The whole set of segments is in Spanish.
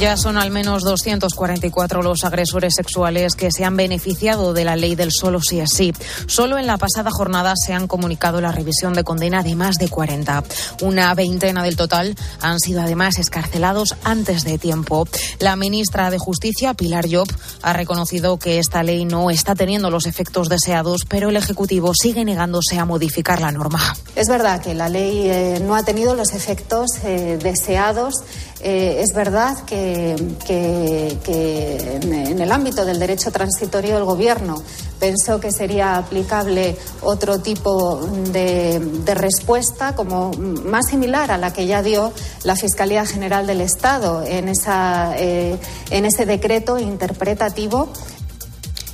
Ya son al menos 244 los agresores sexuales que se han beneficiado de la ley del solo sí es. Solo en la pasada jornada se han comunicado la revisión de condena de más de 40. Una veintena del total han sido además escarcelados antes de tiempo. La ministra de Justicia, Pilar Job, ha reconocido que esta ley no está teniendo los efectos deseados, pero el Ejecutivo sigue negándose a modificar la norma. Es verdad que la ley eh, no ha tenido los efectos eh, deseados eh, es verdad que, en el ámbito del derecho transitorio el Gobierno pensó que sería aplicable otro tipo de, respuesta, como más similar a la que ya dio la Fiscalía General del Estado en, esa, eh, en ese decreto interpretativo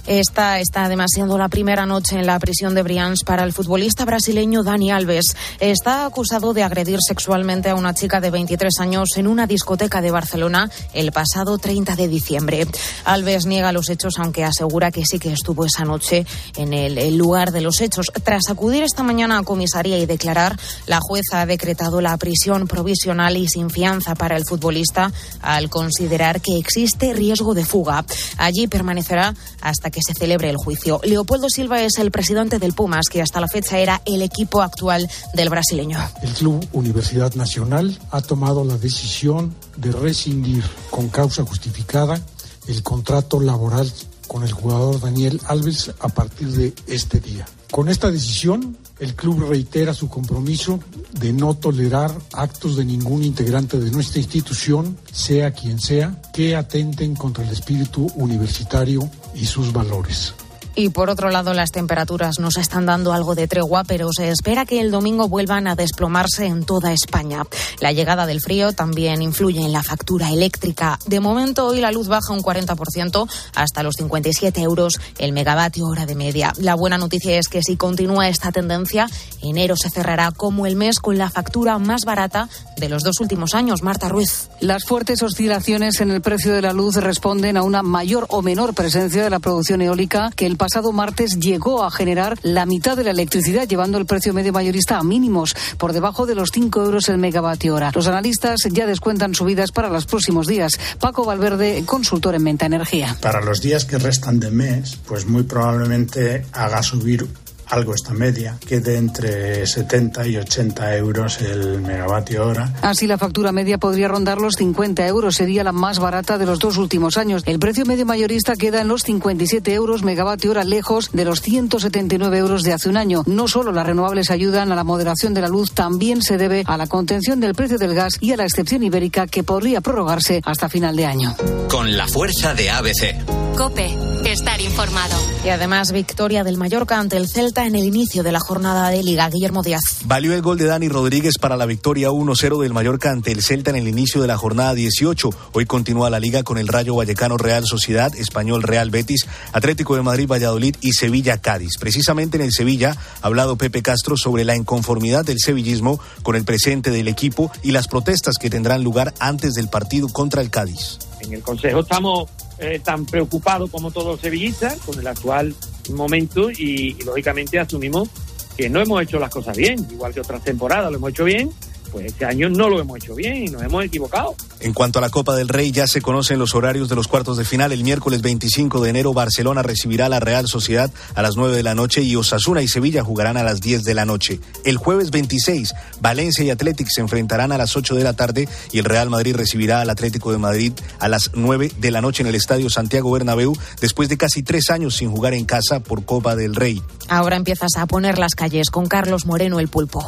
esta está además siendo la primera noche en la prisión de Brians para el futbolista brasileño Dani Alves. Está acusado de agredir sexualmente a una chica de 23 años en una discoteca de Barcelona el pasado 30 de diciembre. Alves niega los hechos, aunque asegura que sí que estuvo esa noche en el, lugar de los hechos. Tras acudir esta mañana a comisaría y declarar, la jueza ha decretado la prisión provisional y sin fianza para el futbolista al considerar que existe riesgo de fuga. Allí permanecerá hasta que que se celebre el juicio. Leopoldo Silva es el presidente del Pumas, que hasta la fecha era el equipo actual del brasileño. El Club Universidad Nacional ha tomado la decisión de rescindir con causa justificada el contrato laboral con el jugador Daniel Alves a partir de este día. Con esta decisión, el club reitera su compromiso de no tolerar actos de ningún integrante de nuestra institución, sea quien sea, que atenten contra el espíritu universitario y sus valores. Y por otro lado, las temperaturas nos están dando algo de tregua, pero se espera que el domingo vuelvan a desplomarse en toda España. La llegada del frío también influye en la factura eléctrica. De momento, hoy la luz baja un 40% hasta los 57 euros el megavatio hora de media. La buena noticia es que si continúa esta tendencia, enero se cerrará como el mes con la factura más barata de los dos últimos años. Marta Ruiz. Las fuertes oscilaciones en el precio de la luz responden a una mayor o menor presencia de la producción eólica que el pasado martes llegó a generar la mitad de la electricidad, llevando el precio medio mayorista a mínimos, por debajo de los 5 euros el megavatio hora. Los analistas ya descuentan subidas para los próximos días. Paco Valverde, consultor en Menta Energía. Para los días que restan de mes, pues muy probablemente haga subir algo esta media, que de entre 70 y 80 euros el megavatio hora. Así la factura media podría rondar los 50 euros, sería la más barata de los dos últimos años. El precio medio mayorista queda en los 57 euros megavatio hora, lejos de los 179 euros de hace un año. No solo las renovables ayudan a la moderación de la luz, también se debe a la contención del precio del gas y a la excepción ibérica que podría prorrogarse hasta final de año. Con la fuerza de ABC. Cope, estar informado. Y además victoria del Mallorca ante el Celta en el inicio de la jornada de Liga. Guillermo Díaz. Valió el gol de Dani Rodríguez para la victoria 1-0 del Mallorca ante el Celta en el inicio de la jornada 18. Hoy continúa la Liga con el Rayo Vallecano Real Sociedad, Español Real Betis, Atlético de Madrid Valladolid y Sevilla Cádiz. Precisamente en el Sevilla ha hablado Pepe Castro sobre la inconformidad del sevillismo con el presente del equipo y las protestas que tendrán lugar antes del partido contra el Cádiz. En el Consejo estamos eh, tan preocupado como todos los sevillistas con el actual momento y, lógicamente asumimos que no hemos hecho las cosas bien, igual que otras temporadas lo hemos hecho bien, pues este año no lo hemos hecho bien y nos hemos equivocado. En cuanto a la Copa del Rey, ya se conocen los horarios de los cuartos de final. El miércoles 25 de enero, Barcelona recibirá a la Real Sociedad a las 9 de la noche y Osasuna y Sevilla jugarán a las 10 de la noche. El jueves 26, Valencia y Athletic se enfrentarán a las 8 de la tarde y el Real Madrid recibirá al Atlético de Madrid a las 9 de la noche en el Estadio Santiago Bernabéu, después de casi tres años sin jugar en casa por Copa del Rey. Ahora empiezas a poner las calles con Carlos Moreno el pulpo.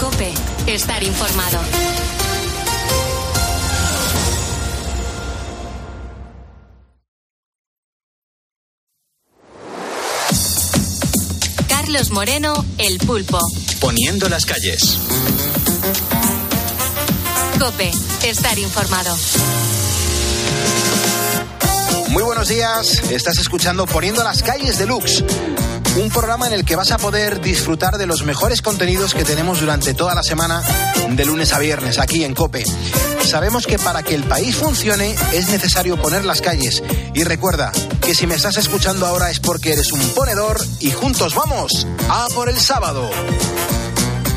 Cope, estar informado. Carlos Moreno, el pulpo. Poniendo las calles. Cope, estar informado. Muy buenos días, estás escuchando Poniendo las calles de Lux un programa en el que vas a poder disfrutar de los mejores contenidos que tenemos durante toda la semana, de lunes a viernes, aquí en Cope. Sabemos que para que el país funcione es necesario poner las calles. Y recuerda que si me estás escuchando ahora es porque eres un ponedor y juntos vamos a por el sábado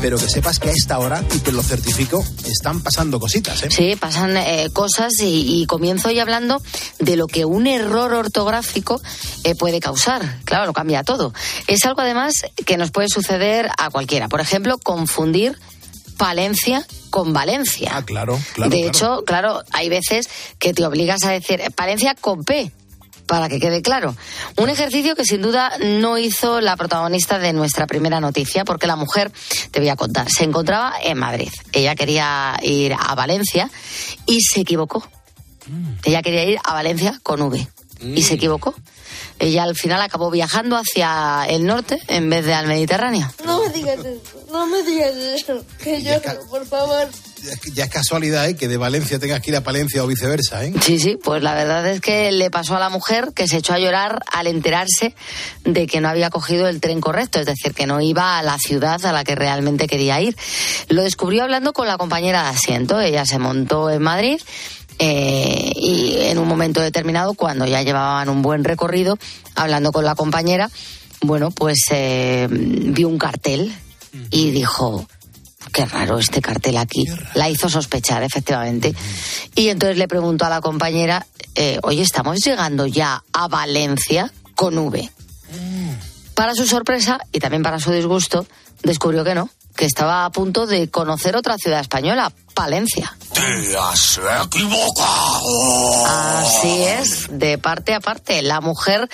pero que sepas que a esta hora, y te lo certifico, están pasando cositas. ¿eh? Sí, pasan eh, cosas y, y, comienzo hoy hablando de lo que un error ortográfico eh, puede causar. Claro, lo cambia todo. Es algo además que nos puede suceder a cualquiera. Por ejemplo, confundir Palencia con Valencia. Ah, claro, claro. De claro. hecho, claro, hay veces que te obligas a decir Palencia con P para que quede claro. Un ejercicio que sin duda no hizo la protagonista de nuestra primera noticia, porque la mujer, te voy a contar, se encontraba en Madrid. Ella quería ir a Valencia y se equivocó. Mm. Ella quería ir a Valencia con V mm. y se equivocó. Ella al final acabó viajando hacia el norte en vez de al Mediterráneo. No me digas eso, no me digas eso, que yo, por favor ya es casualidad ¿eh? que de Valencia tengas que ir a Palencia o viceversa. ¿eh? Sí, sí, pues la verdad es que le pasó a la mujer que se echó a llorar al enterarse de que no había cogido el tren correcto, es decir, que no iba a la ciudad a la que realmente quería ir. Lo descubrió hablando con la compañera de asiento. Ella se montó en Madrid. Eh, y en un momento determinado, cuando ya llevaban un buen recorrido, hablando con la compañera, bueno, pues eh, vio un cartel y dijo, qué raro este cartel aquí. La hizo sospechar, efectivamente. Y entonces le preguntó a la compañera, eh, oye, ¿estamos llegando ya a Valencia con V? Para su sorpresa y también para su disgusto, descubrió que no, que estaba a punto de conocer otra ciudad española, Palencia. ¡Te has equivocado! Así es, de parte a parte. La mujer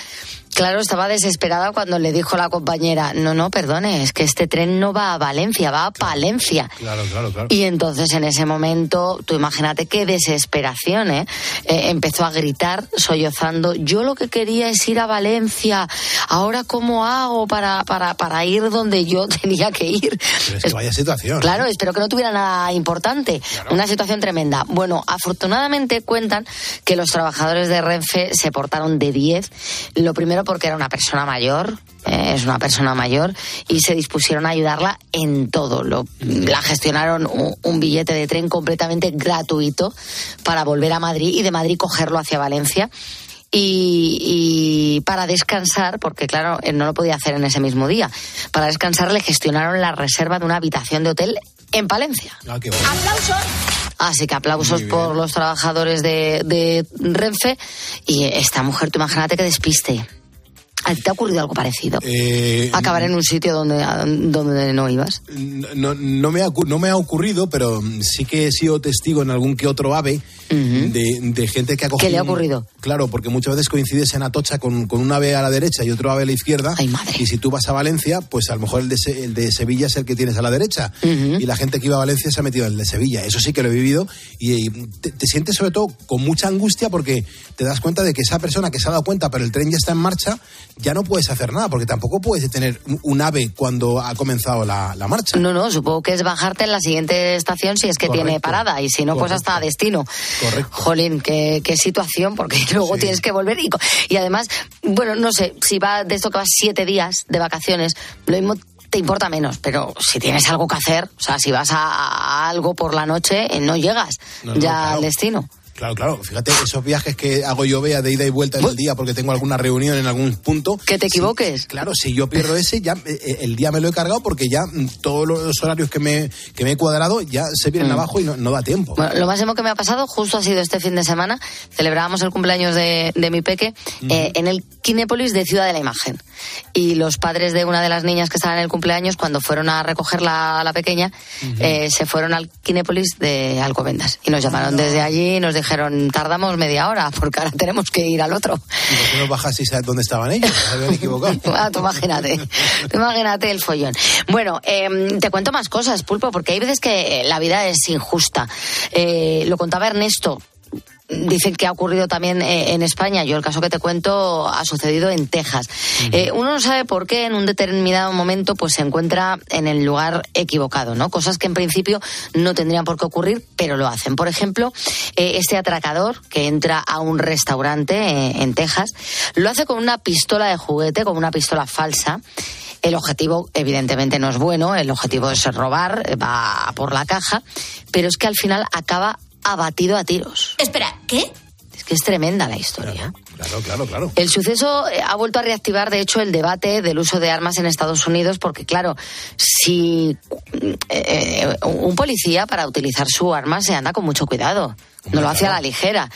Claro, estaba desesperada cuando le dijo a la compañera, no, no, perdone, es que este tren no va a Valencia, va a Palencia. Claro, claro, claro. Y entonces en ese momento, tú imagínate qué desesperación, ¿eh? eh empezó a gritar, sollozando, yo lo que quería es ir a Valencia, ahora cómo hago para, para, para ir donde yo tenía que ir. Pero es que vaya situación. Claro, ¿eh? espero que no tuviera nada importante, claro. una situación tremenda. Bueno, afortunadamente cuentan que los trabajadores de Renfe se portaron de 10. Lo primero porque era una persona mayor, eh, es una persona mayor, y se dispusieron a ayudarla en todo. Lo, la gestionaron un, un, billete de tren completamente gratuito para volver a Madrid y de Madrid cogerlo hacia Valencia. Y, y, para descansar, porque claro, él no lo podía hacer en ese mismo día, para descansar le gestionaron la reserva de una habitación de hotel en Palencia. Ah, qué bueno. ¡Aplausos! Así que aplausos por los trabajadores de, de Renfe. Y esta mujer, tú imagínate que despiste. ¿A ti te ha ocurrido algo parecido? Eh, ¿Acabar en un sitio donde, donde no ibas? No, no, me ha, no me ha ocurrido, pero sí que he sido testigo en algún que otro ave uh -huh. de, de, gente que ha cogido... ¿Qué le ha ocurrido? Claro, porque muchas veces coincides en Atocha con, con un ave a la derecha y otro ave a la izquierda. Ay, madre. Y si tú vas a Valencia, pues a lo mejor el de, el de Sevilla es el que tienes a la derecha. Uh -huh. Y la gente que iba a Valencia se ha metido en el de Sevilla. Eso sí que lo he vivido. Y, y te, te sientes sobre todo con mucha angustia porque te das cuenta de que esa persona que se ha dado cuenta, pero el tren ya está en marcha, ya no puedes hacer nada, porque tampoco puedes tener un ave cuando ha comenzado la, la, marcha. No, no, supongo que es bajarte en la siguiente estación si es que Correcto. tiene parada, y si no, Correcto. pues hasta destino. Correcto. Jolín, qué, qué situación, porque luego sí. tienes que volver. Y, y además, bueno, no sé, si va de esto que vas siete días de vacaciones, lo mismo te importa menos, pero si tienes algo que hacer, o sea, si vas a, a algo por la noche, no llegas no, ya claro. al destino. Claro, claro. Fíjate, esos viajes que hago yo vea de ida y vuelta en el día porque tengo alguna reunión en algún punto. Que te equivoques. Si, claro, si yo pierdo ese, ya eh, el día me lo he cargado porque ya mm, todos los horarios que me, que me he cuadrado ya se vienen mm. abajo y no, no, da tiempo. Bueno, lo máximo que me ha pasado justo ha sido este fin de semana. Celebrábamos el cumpleaños de, de mi peque eh, en el Kinépolis de Ciudad de la Imagen. Y los padres de una de las niñas que estaban en el cumpleaños, cuando fueron a recoger la, la pequeña, eh, se fueron al Kinépolis de Alcobendas. Y nos llamaron no. desde allí y nos dijeron, tardamos media hora, porque ahora tenemos que ir al otro. ¿Y por qué no bajas y sabes dónde estaban ellos? Se habían equivocado. ah, tú imagínate, tú imagínate el follón. Bueno, eh, te cuento más cosas, Pulpo, porque hay veces que la vida es injusta. Eh, lo contaba Ernesto, dicen que ha ocurrido también eh, en España. Yo el caso que te cuento ha sucedido en Texas. Uh -huh. eh, uno no sabe por qué en un determinado momento pues se encuentra en el lugar equivocado, ¿no? Cosas que en principio no tendrían por qué ocurrir, pero lo hacen. Por ejemplo, eh, este atracador que entra a un restaurante en Texas lo hace con una pistola de juguete, con una pistola falsa. El objetivo, evidentemente, no es bueno, el objetivo es robar, va por la caja, pero es que al final acaba abatido a tiros. Espera, ¿qué? Es que es tremenda la historia. Claro, claro, claro. El suceso eh, ha vuelto a reactivar, de hecho, el debate del uso de armas en Estados Unidos, porque, claro, si eh, eh, un policía para utilizar su arma se anda con mucho cuidado. No lo hace a la ligera.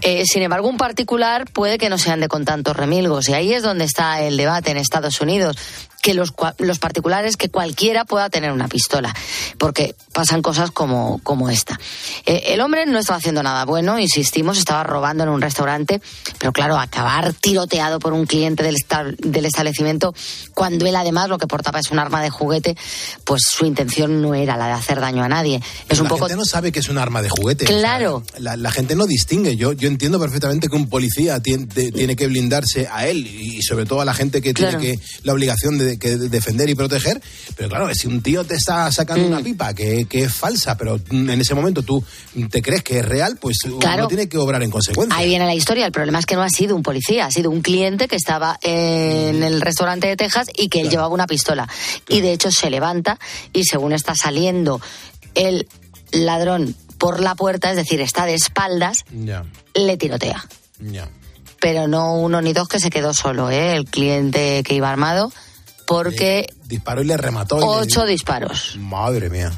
Eh, sin embargo, un particular puede que no se ande con tantos remilgos. Y ahí es donde está el debate en Estados Unidos. Que los, los particulares, que cualquiera pueda tener una pistola. Porque pasan cosas como, como esta. Eh, el hombre no estaba haciendo nada bueno, insistimos, estaba robando en un restaurante. Pero claro, acabar tiroteado por un cliente del, del establecimiento, cuando él además lo que portaba es un arma de juguete, pues su intención no era la de hacer daño a nadie. Es un la poco gente no sabe que es un arma de juguete. Claro. O sea, la, la gente no distingue. Yo, yo entiendo perfectamente que un policía tiene, de- tiene que blindarse a él y sobre todo a la gente que Claro. tiene que la obligación de, que de defender y proteger. Pero claro, si un tío te está sacando Mm. una pipa que, que es falsa, pero en ese momento tú te crees que es real, pues Claro. uno tiene que obrar en consecuencia. Ahí viene la historia. El problema es que no ha sido un policía, ha sido un cliente que estaba en el restaurante de Texas y que él llevaba una pistola. Y de hecho se levanta y según está saliendo el ladrón por la puerta, es decir, está de espaldas, le tirotea. Pero no uno ni dos que se quedó solo, ¿eh? el cliente que iba armado, porque Disparó y le remató. y le- ocho disparos. Madre mía.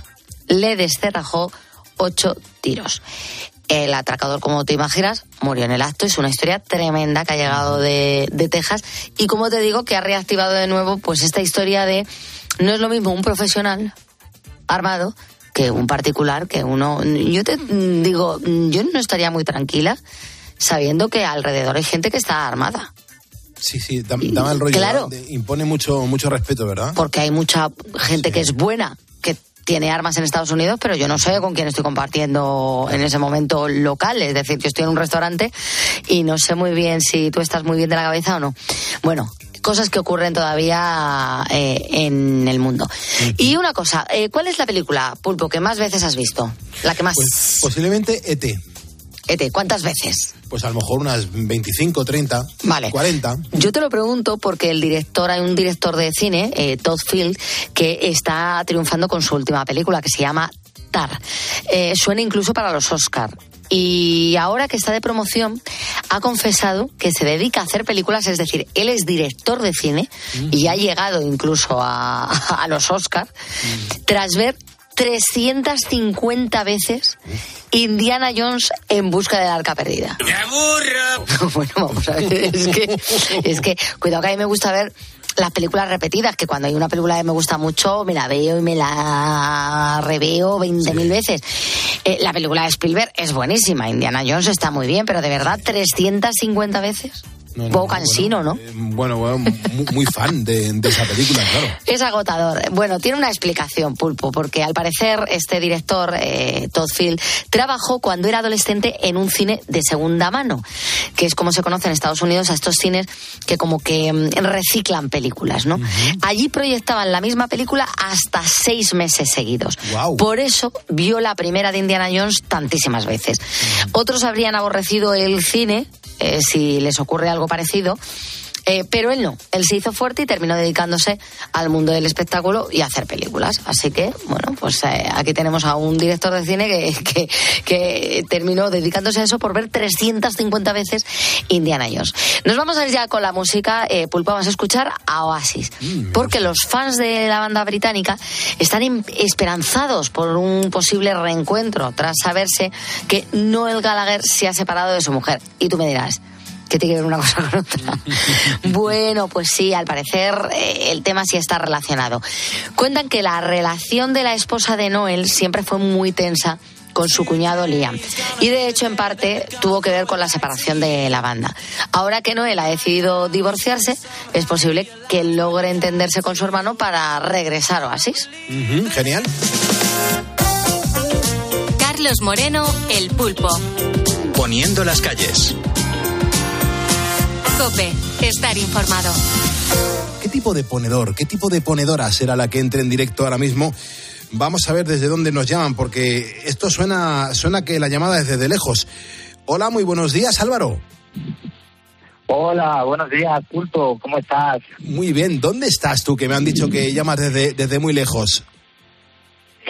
le descerrajó ocho tiros. El atracador, como te imaginas, murió en el acto. Es una historia tremenda que ha llegado de, de Texas. Y como te digo, que ha reactivado de nuevo pues esta historia de no es lo mismo un profesional armado que un particular, que uno... Yo te digo, yo no estaría muy tranquila sabiendo que alrededor hay gente que está armada. Sí, sí, da, da mal rollo. Claro. impone mucho, mucho respeto, ¿verdad? porque hay mucha gente que es buena, que tiene armas en Estados Unidos, pero yo no sé con quién estoy compartiendo en ese momento local. Es decir, que estoy en un restaurante y no sé muy bien si tú estás muy bien de la cabeza o no. Bueno. Cosas que ocurren todavía eh, en el mundo. Y una cosa, eh, ¿cuál es la película, Pulpo, que más veces has visto? La que más... Pues posiblemente ET. Ete, ¿cuántas veces? Pues a lo mejor unas 25, 30, Vale. 40. Yo te lo pregunto porque el director, hay un director de cine, eh, Todd Field, que está triunfando con su última película que se llama Tar. Eh, suena incluso para los Oscar. Y ahora que está de promoción, ha confesado que se dedica a hacer películas, es decir, él es director de cine y ha llegado incluso a, a los Oscar, tras ver 350 veces Indiana Jones en busca del arca perdida. ¡Me aburro! bueno, vamos a ver, es que, es que, cuidado que a mí me gusta ver las películas repetidas, que cuando hay una película que me gusta mucho, me la veo y me la reveo 20.000 veces. Eh, la película de Spielberg es buenísima, Indiana Jones está muy bien, pero de verdad, 350 veces. No, no, poco no, cansino, ¿no? Eh, Bueno, bueno, muy, muy fan de, de esa película, claro. Es agotador. Bueno, tiene una explicación, Pulpo, porque al parecer este director, eh, Todd Field, trabajó cuando era adolescente en un cine de segunda mano, que es como se conoce en Estados Unidos a estos cines que como que mm, reciclan películas, ¿no? Allí proyectaban la misma película hasta seis meses seguidos. Guau. Por eso vio la primera de Indiana Jones tantísimas veces. Otros habrían aborrecido el cine, eh, si les ocurre algo parecido. Eh, pero él no, él se hizo fuerte y terminó dedicándose al mundo del espectáculo y a hacer películas. Así que, bueno, pues eh, aquí tenemos a un director de cine que, que, que terminó dedicándose a eso por ver 350 veces Indiana Jones. Nos vamos a ir ya con la música, eh, Pulpo, vamos a escuchar a Oasis, porque los fans de la banda británica están em- esperanzados por un posible reencuentro tras saberse que Noel Gallagher se ha separado de su mujer. Y tú me dirás, ¿Qué tiene que ver una cosa con otra? bueno, pues sí, al parecer eh, el tema sí está relacionado. Cuentan que la relación de la esposa de Noel siempre fue muy tensa con su cuñado Liam. Y de hecho, en parte, tuvo que ver con la separación de la banda. Ahora que Noel ha decidido divorciarse, es posible que logre entenderse con su hermano para regresar a Oasis. Genial. Carlos Moreno, El Pulpo. Poniendo las calles. Cope, estar informado. ¿Qué tipo de ponedor, qué tipo de ponedora será la que entre en directo ahora mismo? Vamos a ver desde dónde nos llaman, porque esto suena, suena que la llamada es desde lejos. Hola, muy buenos días, Álvaro. Hola, buenos días, Pulpo, ¿cómo estás? Muy bien, ¿dónde estás tú? Que me han dicho que llamas desde, desde muy lejos.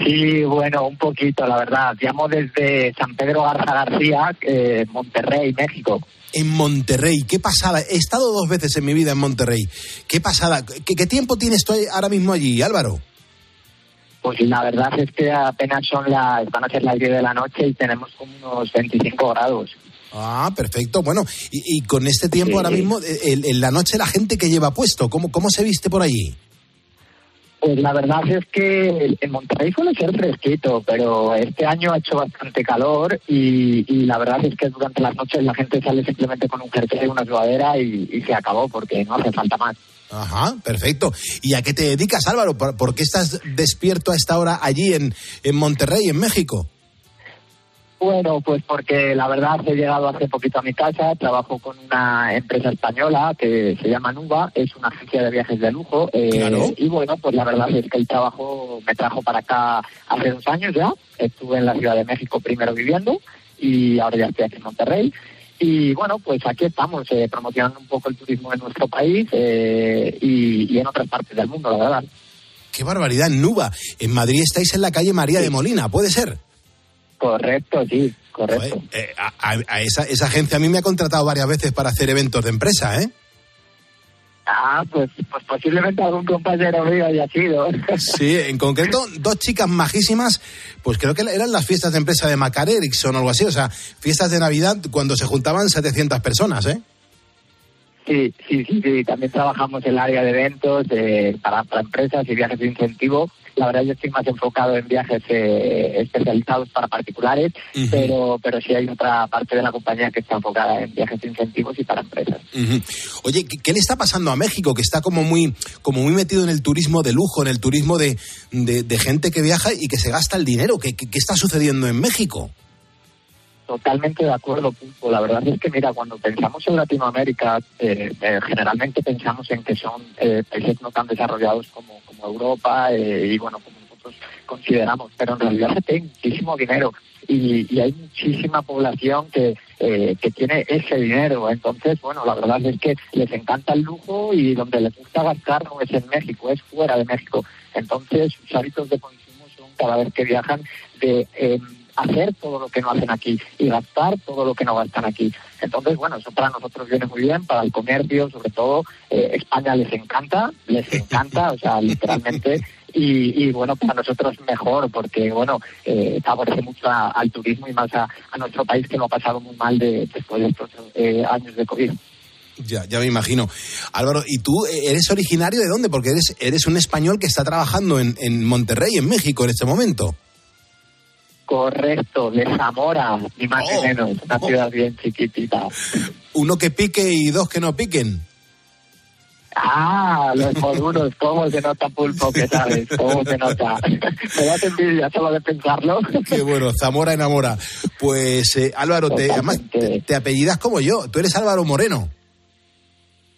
Sí, bueno, un poquito, la verdad. Llamo desde San Pedro Garza García, eh, Monterrey, México. En Monterrey, qué pasada. He estado dos veces en mi vida en Monterrey. Qué pasada. ¿Qué, qué tiempo tienes tú ahora mismo allí, Álvaro? Pues la verdad es que apenas son las, van a ser las 10 de la noche y tenemos como unos 25 grados. Ah, perfecto. Bueno, y, y con este tiempo Sí. ahora mismo, en, en la noche la gente que lleva puesto, ¿cómo, cómo se viste por allí? Pues la verdad es que en Monterrey suele ser fresquito, pero este año ha hecho bastante calor y, la verdad es que durante las noches la gente sale simplemente con un jersey y una sudadera y, y se acabó porque no hace falta más. Ajá, perfecto. ¿Y a qué te dedicas, Álvaro? ¿Por, por qué estás despierto a esta hora allí en, en Monterrey, en México? Bueno, pues porque la verdad he llegado hace poquito a mi casa, trabajo con una empresa española que se llama Nuba, es una agencia de viajes de lujo eh, y bueno, pues la verdad es que el trabajo me trajo para acá hace dos años ya, estuve en la Ciudad de México primero viviendo y ahora ya estoy aquí en Monterrey. Y bueno, pues aquí estamos eh, promocionando un poco el turismo en nuestro país eh, y, y en otras partes del mundo, la verdad. ¡Qué barbaridad! Nuba, en Madrid estáis en la calle María de Molina, ¿puede ser? Correcto, sí, correcto. Eh, a, a- a esa, esa agencia a mí me ha contratado varias veces para hacer eventos de empresa, ¿eh? Ah, pues, pues posiblemente algún compañero mío haya sido. Sí, en concreto, dos chicas majísimas, pues creo que eran las fiestas de empresa de Macar Erickson o algo así, o sea, fiestas de Navidad cuando se juntaban 700 personas, ¿eh? Sí, sí, sí, sí. También trabajamos en el área de eventos eh, para, para empresas y viajes de incentivo. La verdad yo estoy más enfocado en viajes eh, especializados para particulares, pero pero sí hay otra parte de la compañía que está enfocada en viajes incentivos y para empresas. Oye, ¿qué, qué le está pasando a México? Que está como muy, como muy metido en el turismo de lujo, en el turismo de, de- de gente que viaja y que se gasta el dinero. ¿Qué, qué- qué está sucediendo en México? Totalmente de acuerdo, Pulpo. La verdad es que, mira, cuando pensamos en Latinoamérica, eh, eh, generalmente pensamos en que son eh, países no tan desarrollados como, como Europa eh, y, bueno, como nosotros consideramos, pero en realidad tiene muchísimo dinero y, hay muchísima población que, que tiene ese dinero. Entonces, bueno, la verdad es que les encanta el lujo y donde les gusta gastar no es en México, es fuera de México. Entonces, sus hábitos de consumo son cada vez que viajan de... hacer todo lo que no hacen aquí y gastar todo lo que no gastan aquí. Entonces, bueno, eso para nosotros viene muy bien, para el comercio, sobre todo, eh, España les encanta, les encanta, o sea, literalmente, y, y, bueno, para nosotros mejor, porque bueno, eh, favorece mucho a- al turismo y más a, a nuestro país que lo ha pasado muy mal de, después de estos eh, años de COVID. Ya, ya me imagino. Álvaro, ¿y tú eh, eres originario de dónde? Porque eres, eres un español que está trabajando en, en Monterrey, en México, en este momento. Correcto, de Zamora, ni más Oh. ni menos, una ciudad bien chiquitita. Uno que pique y dos que no piquen. Ah, los modulos, ¿cómo se nota pulpo que sabes? ¿Cómo se nota? Me das envidia solo de pensarlo. Qué bueno, Zamora enamora. Pues eh, Álvaro, te, además, te, te apellidas como yo. Tú eres Álvaro Moreno.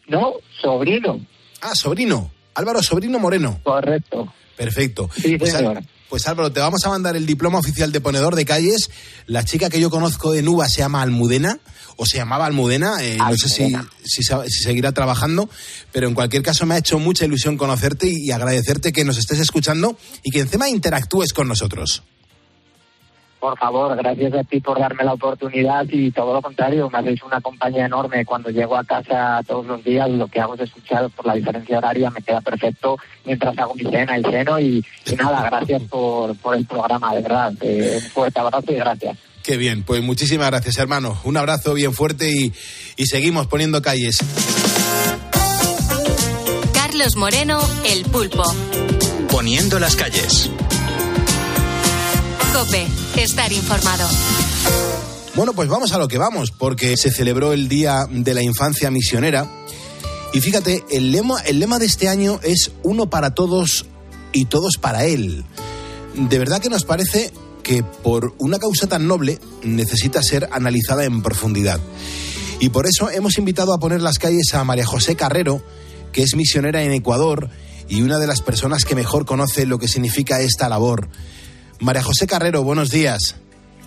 No, sobrino. Ah, sobrino. Álvaro Sobrino Moreno. Correcto. Perfecto. Sí, pues, señor. Al- pues Álvaro, te vamos a mandar el diploma oficial de ponedor de calles. La chica que yo conozco de Nuba se llama Almudena, o se llamaba Almudena, eh, no sé si, si, seguirá trabajando, pero en cualquier caso me ha hecho mucha ilusión conocerte y, y agradecerte que nos estés escuchando y que encima interactúes con nosotros. Por favor, gracias a ti por darme la oportunidad y todo lo contrario, me hacéis una compañía enorme. Cuando llego a casa todos los días, lo que hago es escuchar por la diferencia horaria, me queda perfecto mientras hago mi cena y ceno. Y, y nada, gracias por, por el programa, de verdad. Eh, un fuerte abrazo y gracias. Qué bien, pues muchísimas gracias hermano. Un abrazo bien fuerte y, y seguimos poniendo calles. Carlos Moreno, El Pulpo. Poniendo las calles. Cope, estar informado. Bueno, pues vamos a lo que vamos, porque se celebró el Día de la Infancia Misionera. Y fíjate, el lema, el lema de este año es uno para todos y todos para él. De verdad que nos parece que por una causa tan noble necesita ser analizada en profundidad. Y por eso hemos invitado a poner las calles a María José Carrero, que es misionera en Ecuador y una de las personas que mejor conoce lo que significa esta labor. María José Carrero, buenos días.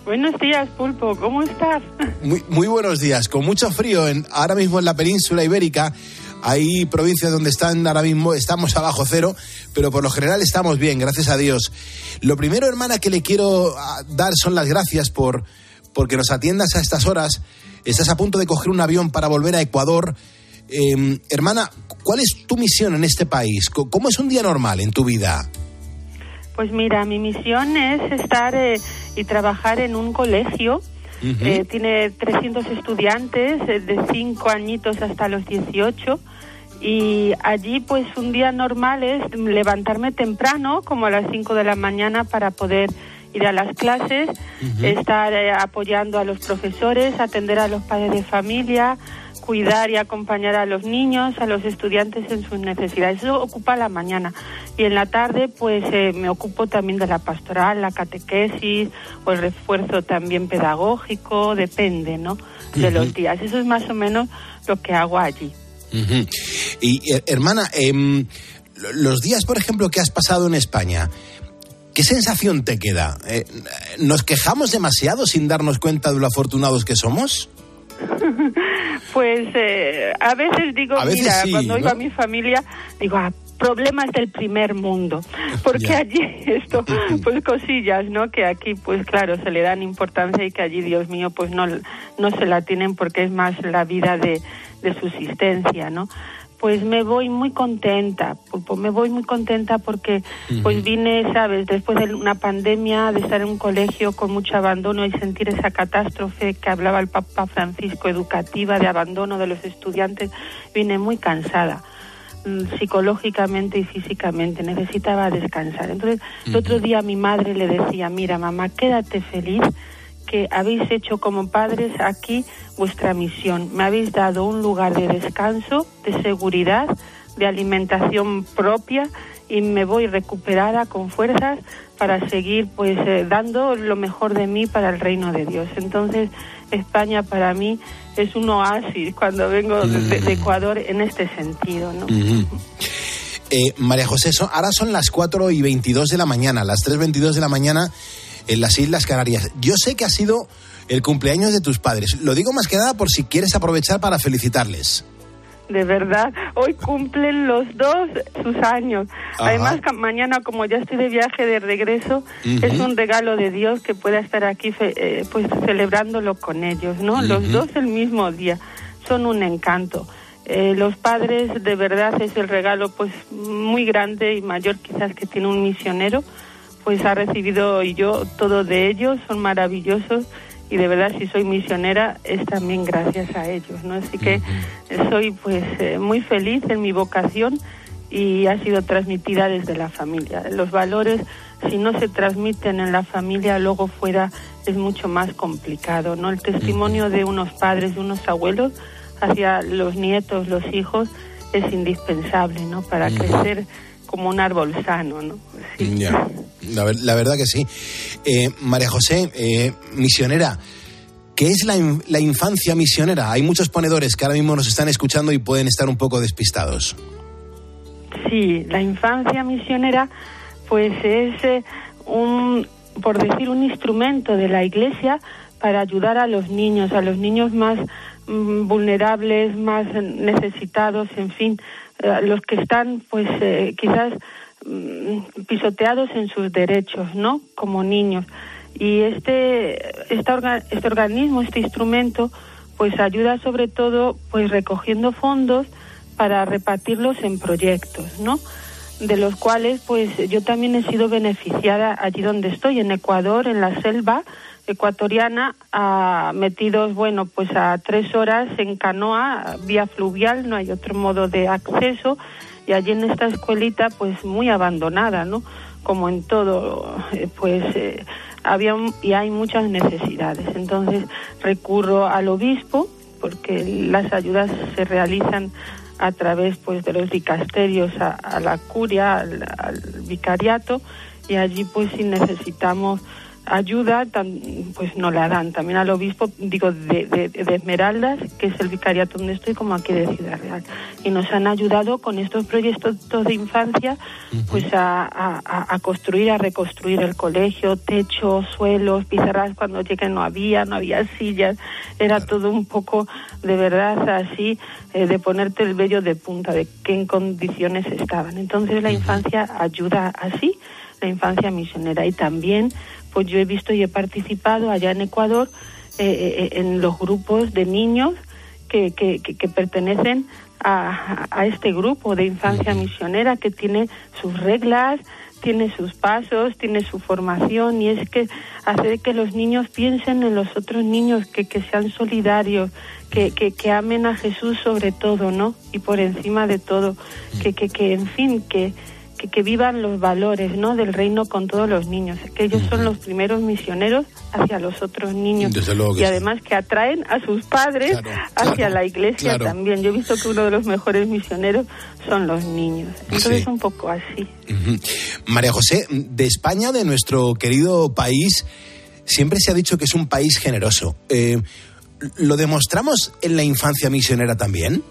Buenos días, Pulpo. ¿Cómo estás? Muy, muy buenos días. Con mucho frío en, ahora mismo en la península ibérica. Hay provincias donde están ahora mismo, estamos abajo cero, pero por lo general estamos bien, gracias a Dios. Lo primero, hermana, que le quiero ah, dar son las gracias por porque nos atiendas a estas horas. Estás a punto de coger un avión para volver a Ecuador. Em, hermana, ¿cuál es tu misión en este país? ¿Cómo es un día normal en tu vida? Pues mira, mi misión es estar eh, y trabajar en un colegio. Eh, tiene 300 estudiantes eh, de 5 añitos hasta los 18 y allí pues un día normal es levantarme temprano como a las 5 de la mañana para poder ir a las clases, estar apoyando a los profesores, atender a los padres de familia, cuidar y acompañar a los niños, a los estudiantes en sus necesidades. Eso ocupa la mañana. Y en la tarde, pues eh, me ocupo también de la pastoral, la catequesis o el refuerzo también pedagógico, depende, ¿no? De los días. Eso es más o menos lo que hago allí. Y eh, hermana, em, los días, por ejemplo, que has pasado en España, ¿qué sensación te queda? Eh, ¿Nos quejamos demasiado sin darnos cuenta de lo afortunados que somos? Pues eh, a veces digo, mira, cuando oigo a mi familia, digo, ah, problemas del primer mundo, porque allí esto, pues cosillas, ¿no? Que aquí, pues claro, se le dan importancia y que allí, Dios mío, pues no, no se la tienen porque es más la vida de, de subsistencia, ¿no? Pues me voy muy contenta, me voy muy contenta porque pues vine, sabes, después de una pandemia, de estar en un colegio con mucho abandono y sentir esa catástrofe que hablaba el Papa Francisco educativa de abandono de los estudiantes, vine muy cansada mm, psicológicamente y físicamente, necesitaba descansar. Entonces, el otro día mi madre le decía, mira mamá, quédate feliz que habéis hecho como padres aquí vuestra misión. Me habéis dado un lugar de descanso, de seguridad, de alimentación propia y me voy recuperada con fuerzas para seguir pues eh, dando lo mejor de mí para el reino de Dios. Entonces, España para mí es un oasis cuando vengo de, mm. Ecuador en este sentido, ¿no? Eh, María José, ahora son las 4 y 22 de la mañana, las 3.22 de la mañana en las Islas Canarias. Yo sé que ha sido el cumpleaños de tus padres. Lo digo más que nada por si quieres aprovechar para felicitarles. De verdad, hoy cumplen los dos sus años. Además, mañana, como ya estoy de viaje de regreso, es un regalo de Dios que pueda estar aquí eh, pues celebrándolo con ellos, ¿no? Los dos el mismo día. Son un encanto. Eh, los padres, de verdad, es el regalo pues muy grande y mayor quizás que tiene un misionero pues ha recibido y yo todo de ellos, son maravillosos y de verdad si soy misionera es también gracias a ellos, ¿no? Así que soy pues eh, muy feliz en mi vocación y ha sido transmitida desde la familia. Los valores si no se transmiten en la familia luego fuera es mucho más complicado, ¿no? El testimonio de unos padres, de unos abuelos hacia los nietos, los hijos es indispensable, ¿no? Para crecer como un árbol sano, ¿no? La, verdad que sí. Eh, María José, eh, misionera, ¿qué es la, la, infancia misionera? Hay muchos ponedores que ahora mismo nos están escuchando y pueden estar un poco despistados. Sí, la infancia misionera, pues es eh, un, por decir, un instrumento de la Iglesia para ayudar a los niños, a los niños más mm, vulnerables, más necesitados, en fin, eh, los que están pues eh, quizás mm, pisoteados en sus derechos, ¿no? Como niños. Y este, este, este organismo, este instrumento, pues ayuda sobre todo pues recogiendo fondos para repartirlos en proyectos, ¿no? De los cuales pues yo también he sido beneficiada allí donde estoy, en Ecuador, en la selva, ecuatoriana, a, metidos, bueno, pues a tres horas en canoa, vía fluvial, no hay otro modo de acceso, y allí en esta escuelita, pues muy abandonada, ¿no? Como en todo, eh, pues eh, había y hay muchas necesidades. Entonces recurro al obispo, porque las ayudas se realizan a través pues de los dicasterios a, la curia, al, al vicariato, y allí pues si necesitamos ayuda pues no la dan. También al obispo digo de, Esmeraldas que es el vicariato donde estoy como aquí de Ciudad Real. Y nos han ayudado con estos proyectos de infancia pues a, construir a reconstruir el colegio techo suelos pizarras cuando llegué no había no había sillas. Era todo un poco de verdad así eh, de ponerte el vello de punta de qué en condiciones estaban. Entonces la infancia ayuda así la infancia misionera. Y también pues yo he visto y he participado allá en Ecuador eh, eh, eh, en los grupos de niños que, que, que, pertenecen a, a, este grupo de infancia misionera que tiene sus reglas, tiene sus pasos, tiene su formación y es que hace que los niños piensen en los otros niños, que, que sean solidarios, que, que, que amen a Jesús sobre todo, ¿no? Y por encima de todo, que, que, que en fin, que, que, vivan los valores ¿no? del reino con todos los niños, que ellos son los primeros misioneros hacia los otros niños y además que atraen a sus padres hacia la iglesia también. Yo he visto que uno de los mejores misioneros son los niños. Entonces es un poco así. María José, de España, de nuestro querido país, siempre se ha dicho que es un país generoso. Eh, ¿Lo demostramos en la infancia misionera también?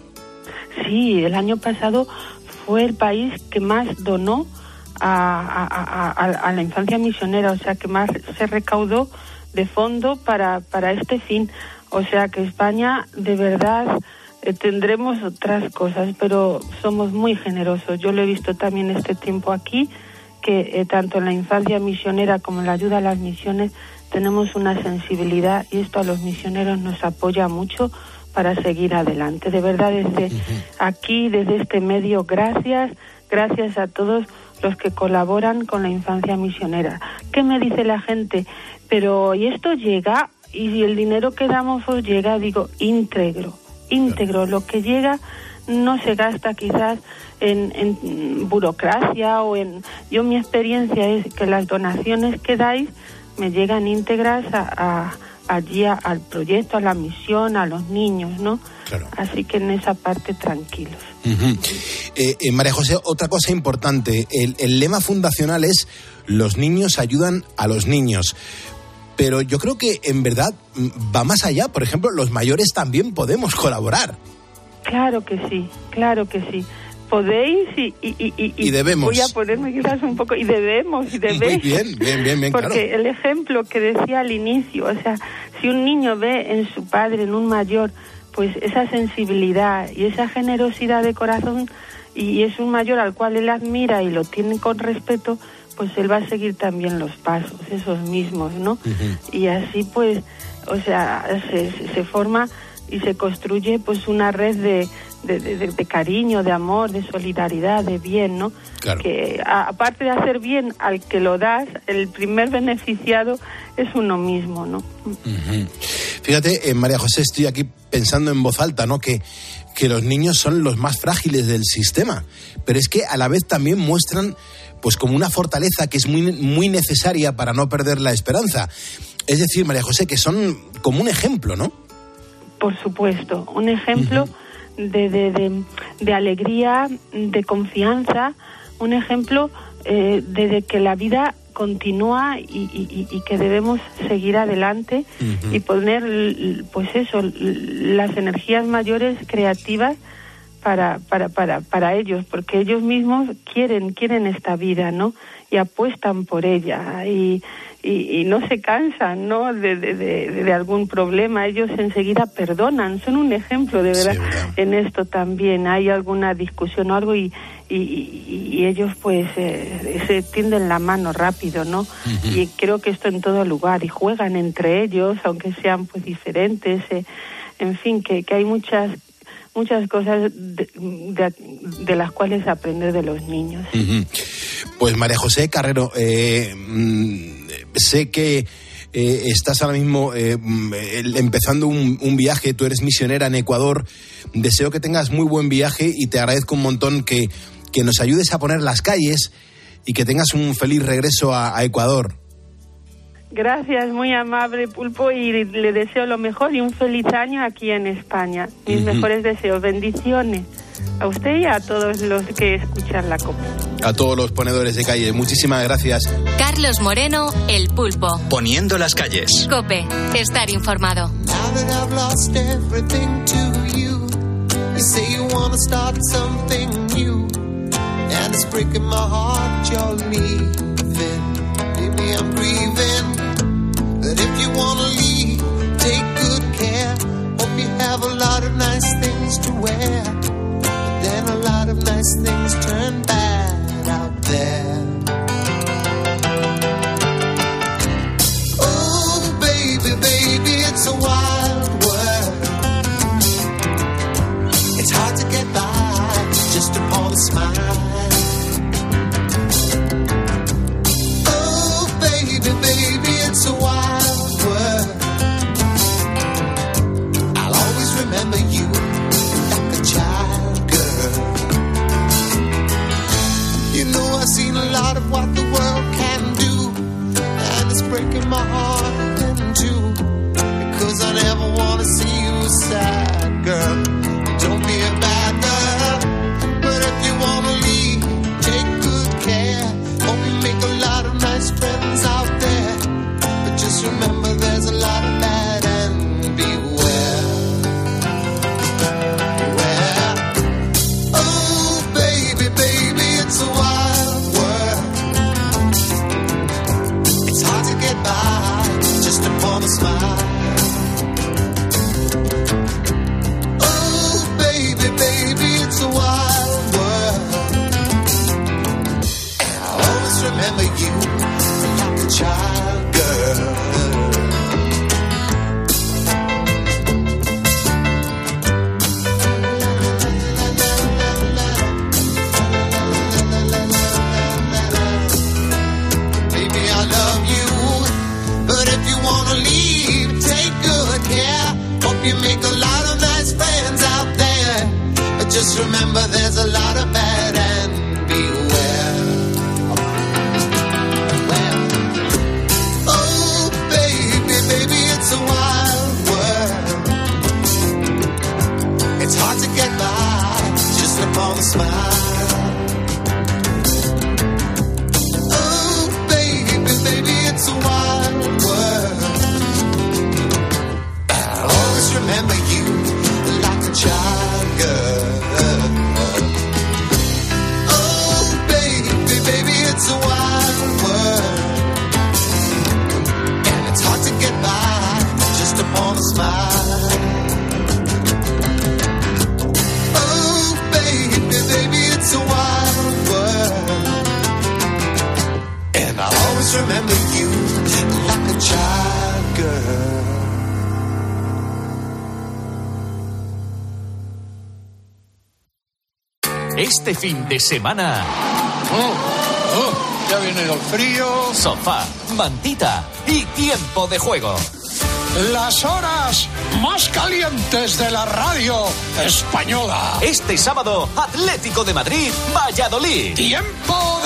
Sí, el año pasado fue el país que más donó a, la infancia misionera, o sea, que más se recaudó de fondo para, para este fin. O sea, que España de verdad eh, tendremos otras cosas, pero somos muy generosos. Yo lo he visto también este tiempo aquí, que eh, tanto en la infancia misionera como en la ayuda a las misiones tenemos una sensibilidad y esto a los misioneros nos apoya mucho para seguir adelante. De verdad, desde aquí, desde este medio, gracias, gracias a todos los que colaboran con la infancia misionera. ¿Qué me dice la gente? Pero, ¿y esto llega? Y si el dinero que damos os llega, digo, íntegro, íntegro. Lo que llega no se gasta quizás en, en burocracia o en... Yo mi experiencia es que las donaciones que dais me llegan íntegras a allí al proyecto, a la misión, a los niños, ¿no? Así que en esa parte tranquilos. Eh, eh, María José, otra cosa importante, el, lema fundacional es los niños ayudan a los niños. Pero yo creo que en verdad mm, va más allá. Por ejemplo, los mayores también podemos colaborar. Claro que sí, claro que sí podéis y, y, y, debemos. Voy a ponerme quizás un poco, y debemos, y debéis. Muy bien, bien, bien, bien Porque el ejemplo que decía al inicio, o sea, si un niño ve en su padre, en un mayor, pues esa sensibilidad y esa generosidad de corazón, y es un mayor al cual él admira y lo tiene con respeto, pues él va a seguir también los pasos, esos mismos, ¿no? Y así pues, o sea, se, se forma y se construye pues una red de, de, cariño, de amor, de solidaridad, de bien, ¿no? Que aparte de hacer bien al que lo das, el primer beneficiado es uno mismo, ¿no? Fíjate, eh, María José, estoy aquí pensando en voz alta, ¿no? Que, que los niños son los más frágiles del sistema, pero es que a la vez también muestran pues como una fortaleza que es muy, muy necesaria para no perder la esperanza. Es decir, María José, que son como un ejemplo, ¿no? Por supuesto, un ejemplo de, de, de, alegría, de confianza, un ejemplo eh, de, que la vida continúa y, y, que debemos seguir adelante y poner, pues eso, las energías mayores creativas para, para, para, para ellos, porque ellos mismos quieren, quieren esta vida, ¿no? Y apuestan por ella. Y, y, no se cansan ¿no? De, de, de, algún problema. Ellos enseguida perdonan. Son un ejemplo de verdad, en esto también. Hay alguna discusión o algo y, y, ellos pues eh, se tienden la mano rápido, ¿no? Y creo que esto en todo lugar. Y juegan entre ellos, aunque sean pues diferentes. Eh, en fin, que, que hay muchas muchas cosas de, las cuales aprender de los niños. Pues María José Carrero, eh, mm, sé que eh, estás ahora mismo eh, mm, empezando un, viaje, tú eres misionera en Ecuador, deseo que tengas muy buen viaje y te agradezco un montón que, que nos ayudes a poner las calles y que tengas un feliz regreso a Ecuador. Gracias, muy amable Pulpo, y le deseo lo mejor y un feliz año aquí en España. Mis mejores deseos, bendiciones. a usted y a todos los que escuchan la COPE. A todos los ponedores de calle, muchísimas gracias. Carlos Moreno, El Pulpo. Poniendo las calles. COPE, estar informado. I'm grieving. But if you wanna leave, take good care. Hope you have a lot of nice things to wear. But then a lot of nice things turn bad fin de semana. ya viene el frío. Sofá, mantita y tiempo de juego. Las horas más calientes de la radio española. Este sábado, Atlético de Madrid, Valladolid. Tiempo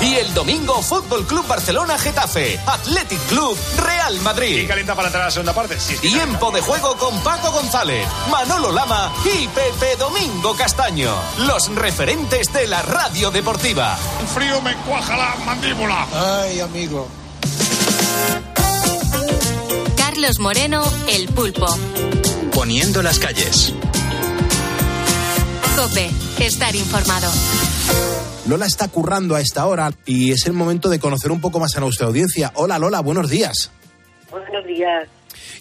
Y el domingo, Fútbol Club Barcelona, Getafe. Athletic Club, Real Madrid. ¿Y calienta para entrar a la segunda parte? Tiempo de juego con Paco González, Manolo Lama y Pepe Domingo Castaño. Los referentes de la radio deportiva. El frío me cuaja la mandíbula. Ay, amigo. Carlos Moreno, El Pulpo. Poniendo las calles. Cope, estar informado. Lola está currando a esta hora y es el momento de conocer un poco más a nuestra audiencia. Hola Lola, buenos días. Buenos días.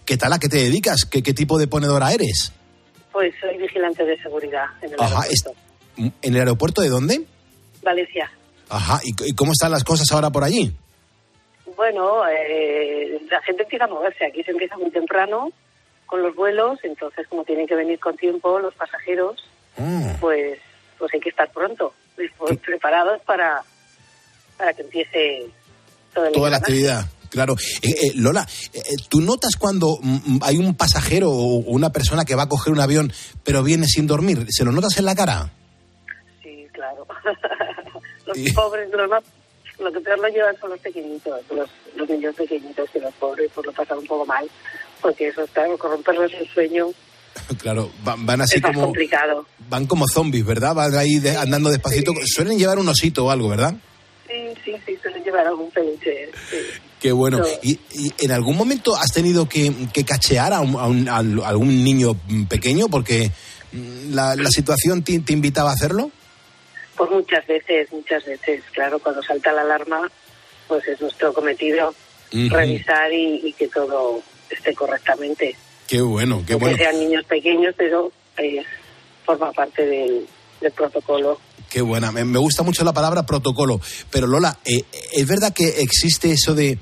¿Qué tal? ¿A qué te dedicas? ¿Qué, qué tipo de ponedora eres? Pues soy vigilante de seguridad en el Ajá, aeropuerto. es- ¿En el aeropuerto de dónde? Valencia. Ajá, ¿y, y cómo están las cosas ahora por allí? Bueno, eh, la gente empieza a moverse. Aquí se empieza muy temprano con los vuelos, entonces como tienen que venir con tiempo los pasajeros, Mm. pues pues hay que estar pronto, pues, preparados para, para que empiece todo el Toda la actividad. Claro. Eh, eh, Lola, eh, eh, ¿tú notas cuando mm, hay un pasajero o una persona que va a coger un avión pero viene sin dormir? ¿Se lo notas en la cara? Sí, claro. los pobres, los más, lo que peor lo llevan son los pequeñitos, los, los niños pequeñitos y los pobres pues lo pasan un poco mal, porque eso está, corromperles el sueño Claro, van, van así es más como complicado. van como zombies, ¿verdad? Van ahí de- andando despacito. Suelen llevar un osito o algo, ¿verdad? Sí, sí, sí, suelen llevar algún peluche. sí. Qué bueno. No. ¿Y, y en algún momento has tenido que, que cachear a, un- a un- a algún niño pequeño porque mm, la, la situación te, te invitaba a hacerlo? Pues muchas veces, muchas veces, claro, cuando salta la alarma, pues es nuestro cometido revisar y, y que todo esté correctamente. Qué bueno, qué que bueno. sean niños pequeños, pero eh, forma parte del, del protocolo. Qué buena. Me, me gusta mucho la palabra protocolo. Pero Lola, eh, es verdad que existe eso de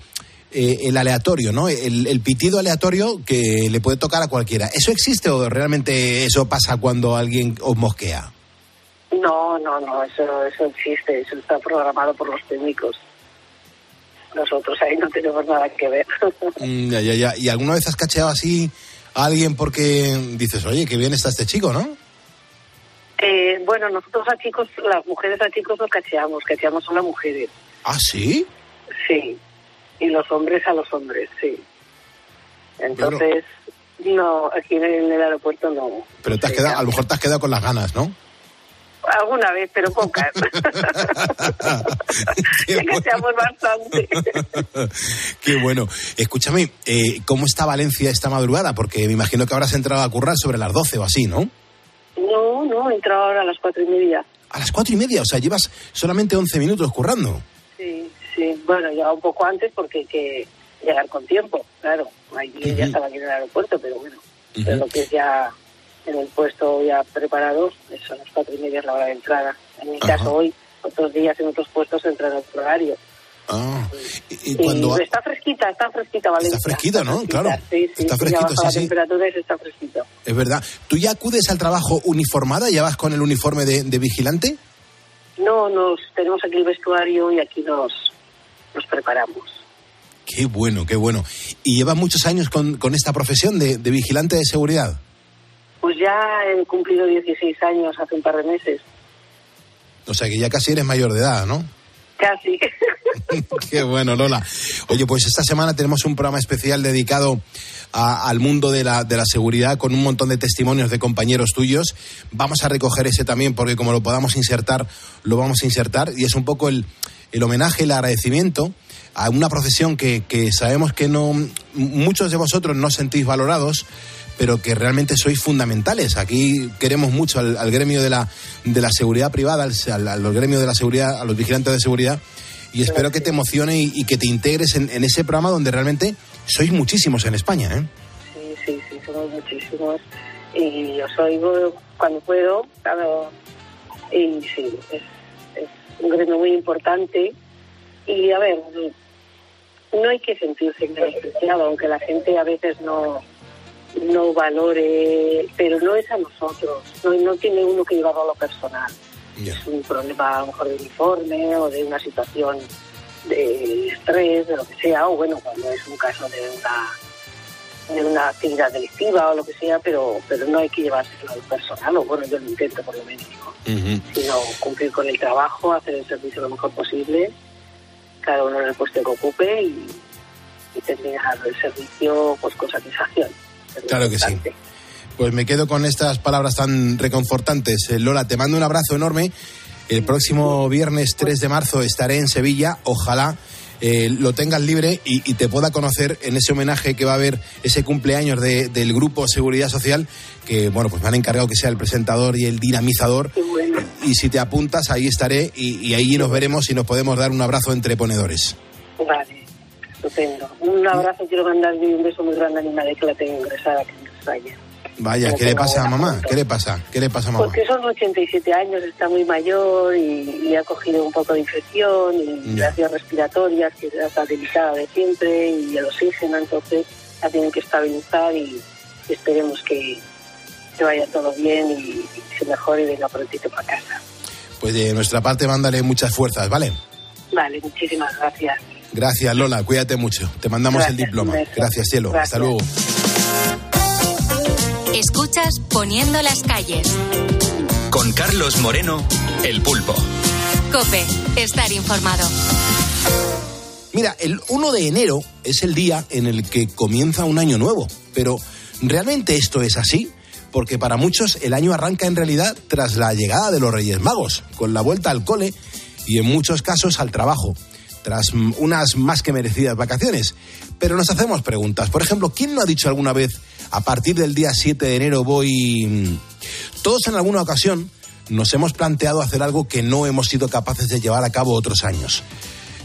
eh, el aleatorio, ¿no? El, el pitido aleatorio que le puede tocar a cualquiera. ¿Eso existe o realmente eso pasa cuando alguien os mosquea? No, no, no, eso, eso existe, eso está programado por los técnicos. Nosotros ahí no tenemos nada que ver. Mm, ya, ya, ya. ¿Y alguna vez has cacheado así a alguien porque dices, oye, qué bien está este chico, ¿no? Eh, bueno, nosotros a chicos, las mujeres a chicos no cacheamos, cacheamos a mujeres, ¿Ah, sí? sí. Y los hombres a los hombres, sí. Entonces, no, aquí en el, en el aeropuerto no. Pero te has quedado, a lo mejor te has quedado con las ganas, ¿no? Alguna vez, pero pocas. ya cacheamos bastante. Qué bueno. Escúchame, eh, ¿cómo está Valencia esta madrugada? Porque me imagino que habrás entrado a currar sobre las 12 o así, ¿no? No, no, he entrado ahora a las cuatro y media. A las cuatro y media, o sea, llevas solamente 11 minutos currando. Sí, sí. Bueno, llegaba un poco antes porque hay que llegar con tiempo, claro. Allí ya estaba aquí en el aeropuerto, pero bueno, pero lo que es ya en el puesto ya preparado, eso a las cuatro y media es la hora de entrada. En mi caso hoy, otros días en otros puestos entran en otro horario. Ah, y, y cuando... está fresquita, está fresquita, Valencia. Está fresquito, ¿no? Claro. Sí, sí, Está baja sí, la temperatura y está fresquito. Es verdad. ¿Tú ya acudes al trabajo uniformada? ¿Ya vas con el uniforme de, de vigilante? No, nos tenemos aquí el vestuario y aquí nos, nos preparamos. Qué bueno, qué bueno. ¿Y llevas muchos años con, con esta profesión de, de vigilante de seguridad? Pues ya he cumplido 16 años hace un par de meses, O sea que ya casi eres mayor de edad, ¿no? casi. Qué bueno, Lola. Oye, pues esta semana tenemos un programa especial dedicado a- al mundo de la, de la seguridad con un montón de testimonios de compañeros tuyos. Vamos a recoger ese también porque como lo podamos insertar, lo vamos a insertar y es un poco el, el homenaje, el agradecimiento a una profesión que, que sabemos que no muchos de vosotros no sentís valorados pero que realmente sois fundamentales. Aquí queremos mucho al, gremio de la, de la seguridad privada, al, al, gremio de la seguridad, a los vigilantes de seguridad, y espero que te emocione y, que te integres en, ese programa donde realmente sois muchísimos en España. ¿eh? Sí, sí, sí, somos muchísimos. Y os oigo cuando puedo, claro. Y sí, es, es un gremio muy importante. Y a ver, no hay que sentirse menospreciado, aunque la gente a veces no no valore, pero no es a nosotros, no, no tiene uno que llevarlo a lo personal. Es un problema a lo mejor de uniforme o de una situación de estrés, de lo que sea, o bueno, cuando es un caso de una de una actividad delictiva o lo que sea, pero pero no hay que llevárselo al personal, o bueno, yo lo intento por lo menos, ¿no? sino cumplir con el trabajo, hacer el servicio lo mejor posible, cada uno en el puesto que ocupe y, y terminar el servicio pues con satisfacción. Es Claro que sí. Pues me quedo con estas palabras tan reconfortantes. Eh, Lola, te mando un abrazo enorme. El próximo viernes 3 de marzo estaré en Sevilla. Ojalá eh, lo tengas libre y, y te pueda conocer en ese homenaje que va a haber ese cumpleaños de- del grupo Seguridad Social, que bueno, pues me han encargado que sea el presentador y el dinamizador. Y si te apuntas, ahí estaré y, y ahí nos veremos y nos podemos dar un abrazo entre ponedores. Vale, estupendo. Un abrazo, quiero mandarle un beso muy grande a mi madre que la tengo ingresada aquí en España. Vaya, ¿qué le pasa a mamá? ¿Qué le pasa? ¿Qué le pasa a mamá? Porque son 87 años, está muy mayor y, y ha cogido un poco de infección y Ya. las vías respiratorias, que está delicada de siempre, y el oxígeno, entonces la tienen que estabilizar y esperemos que, que vaya todo bien y, y se mejore y venga prontito para casa. Pues de nuestra parte, mándale muchas fuerzas, ¿vale? Vale, muchísimas gracias. Gracias, Lola. Cuídate mucho. Te mandamos el diploma. Gracias, cielo. Hasta luego. Escuchas Poniendo las calles. Con Carlos Moreno, El Pulpo. Cope, estar informado. Mira, el 1 de enero es el día en el que comienza un año nuevo, pero ¿realmente esto es así? porque para muchos el año arranca en realidad tras la llegada de los Reyes Magos, con la vuelta al cole y en muchos casos al trabajo, unas más que merecidas vacaciones. Pero nos hacemos preguntas. Por ejemplo, ¿quién no ha dicho alguna vez, a partir del día 7 de enero voy... Todos en alguna ocasión nos hemos planteado hacer algo que no hemos sido capaces de llevar a cabo otros años.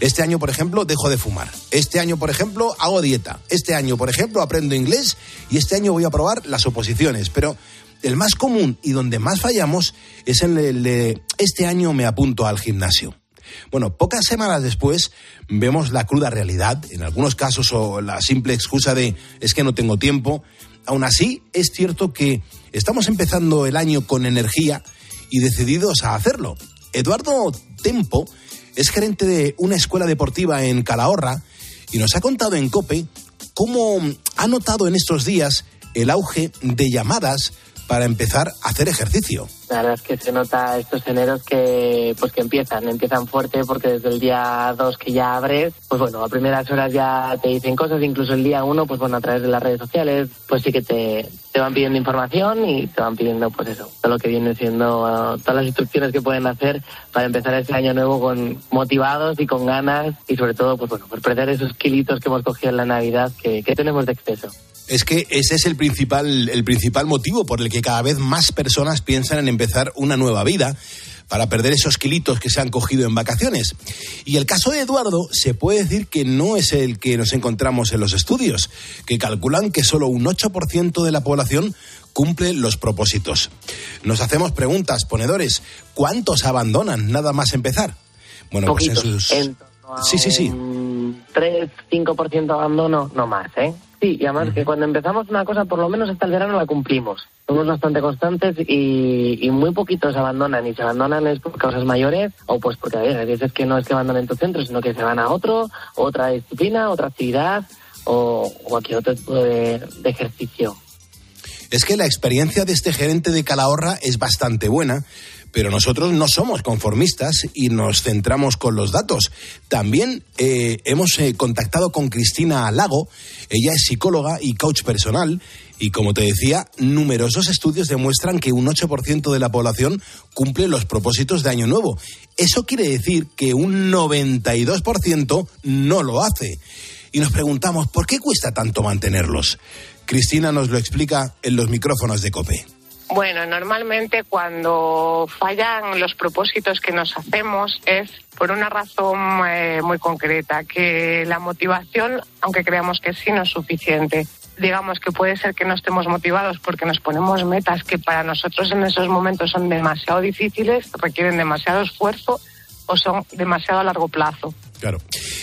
Este año, por ejemplo, dejo de fumar. Este año, por ejemplo, hago dieta. Este año, por ejemplo, aprendo inglés y este año voy a probar las oposiciones. Pero el más común y donde más fallamos es en el de este año me apunto al gimnasio. Bueno, pocas semanas después vemos la cruda realidad, en algunos casos o la simple excusa de es que no tengo tiempo. Aún así, es cierto que estamos empezando el año con energía y decididos a hacerlo. Eduardo Tempo es gerente de una escuela deportiva en Calahorra y nos ha contado en COPE cómo ha notado en estos días el auge de llamadas para empezar a hacer ejercicio. La verdad es que se nota estos eneros que pues que empiezan, empiezan fuerte porque desde el día 2 que ya abres, pues bueno, a primeras horas ya te dicen cosas, incluso el día 1, pues bueno, a través de las redes sociales, pues sí que te, te van pidiendo información y te van pidiendo pues eso, todo lo que viene siendo uh, todas las instrucciones que pueden hacer para empezar este año nuevo con motivados y con ganas y sobre todo pues bueno, por perder esos kilitos que hemos cogido en la Navidad que, que tenemos de exceso. Es que ese es el principal, el principal motivo por el que cada vez más personas piensan en empezar una nueva vida para perder esos kilitos que se han cogido en vacaciones. Y el caso de Eduardo se puede decir que no es el que nos encontramos en los estudios, que calculan que solo un 8% de la población cumple los propósitos. Nos hacemos preguntas, ponedores, ¿cuántos abandonan nada más empezar? Bueno, pues eso es... Sí, sí, sí. 3, 5% abandono, no más, ¿eh? Sí, y además que cuando empezamos una cosa, por lo menos hasta el verano la cumplimos. Somos bastante constantes y, muy poquitos abandonan. Y se abandonan es por causas mayores o pues porque a veces que no es que abandonen tu centro, sino que se van a otro, otra disciplina, otra actividad o, cualquier otro tipo de, de ejercicio. Es que la experiencia de este gerente de Calahorra es bastante buena pero nosotros no somos conformistas y nos centramos con los datos. También eh, hemos eh, contactado con Cristina Lago, ella es psicóloga y coach personal, y como te decía, numerosos estudios demuestran que un 8% de la población cumple los propósitos de Año Nuevo. Eso quiere decir que un 92% no lo hace. Y nos preguntamos, ¿por qué cuesta tanto mantenerlos? Cristina nos lo explica en los micrófonos de COPE. Bueno, normalmente cuando fallan los propósitos que nos hacemos es por una razón eh, muy concreta, que la motivación, aunque creamos que sí, no es suficiente. Digamos que puede ser que no estemos motivados porque nos ponemos metas que para nosotros en esos momentos son demasiado difíciles, requieren demasiado esfuerzo o son demasiado a largo plazo. Claro,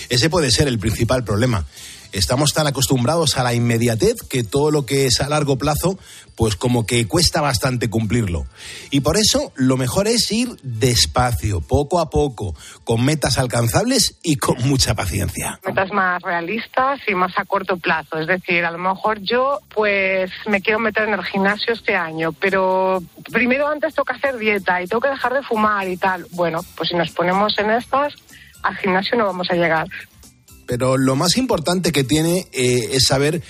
ese puede ser el principal problema estamos tan acostumbrados a la inmediatez que todo lo que es a largo plazo, pues como que cuesta bastante cumplirlo. Y por eso lo mejor es ir despacio, poco a poco, con metas alcanzables y con mucha paciencia. Metas más realistas y más a corto plazo. Es decir, a lo mejor yo pues me quiero meter en el gimnasio este año, pero primero antes toca hacer dieta y tengo que dejar de fumar y tal. Bueno, pues si nos ponemos en estas, al gimnasio no vamos a llegar pero lo más importante que tiene eh, es saber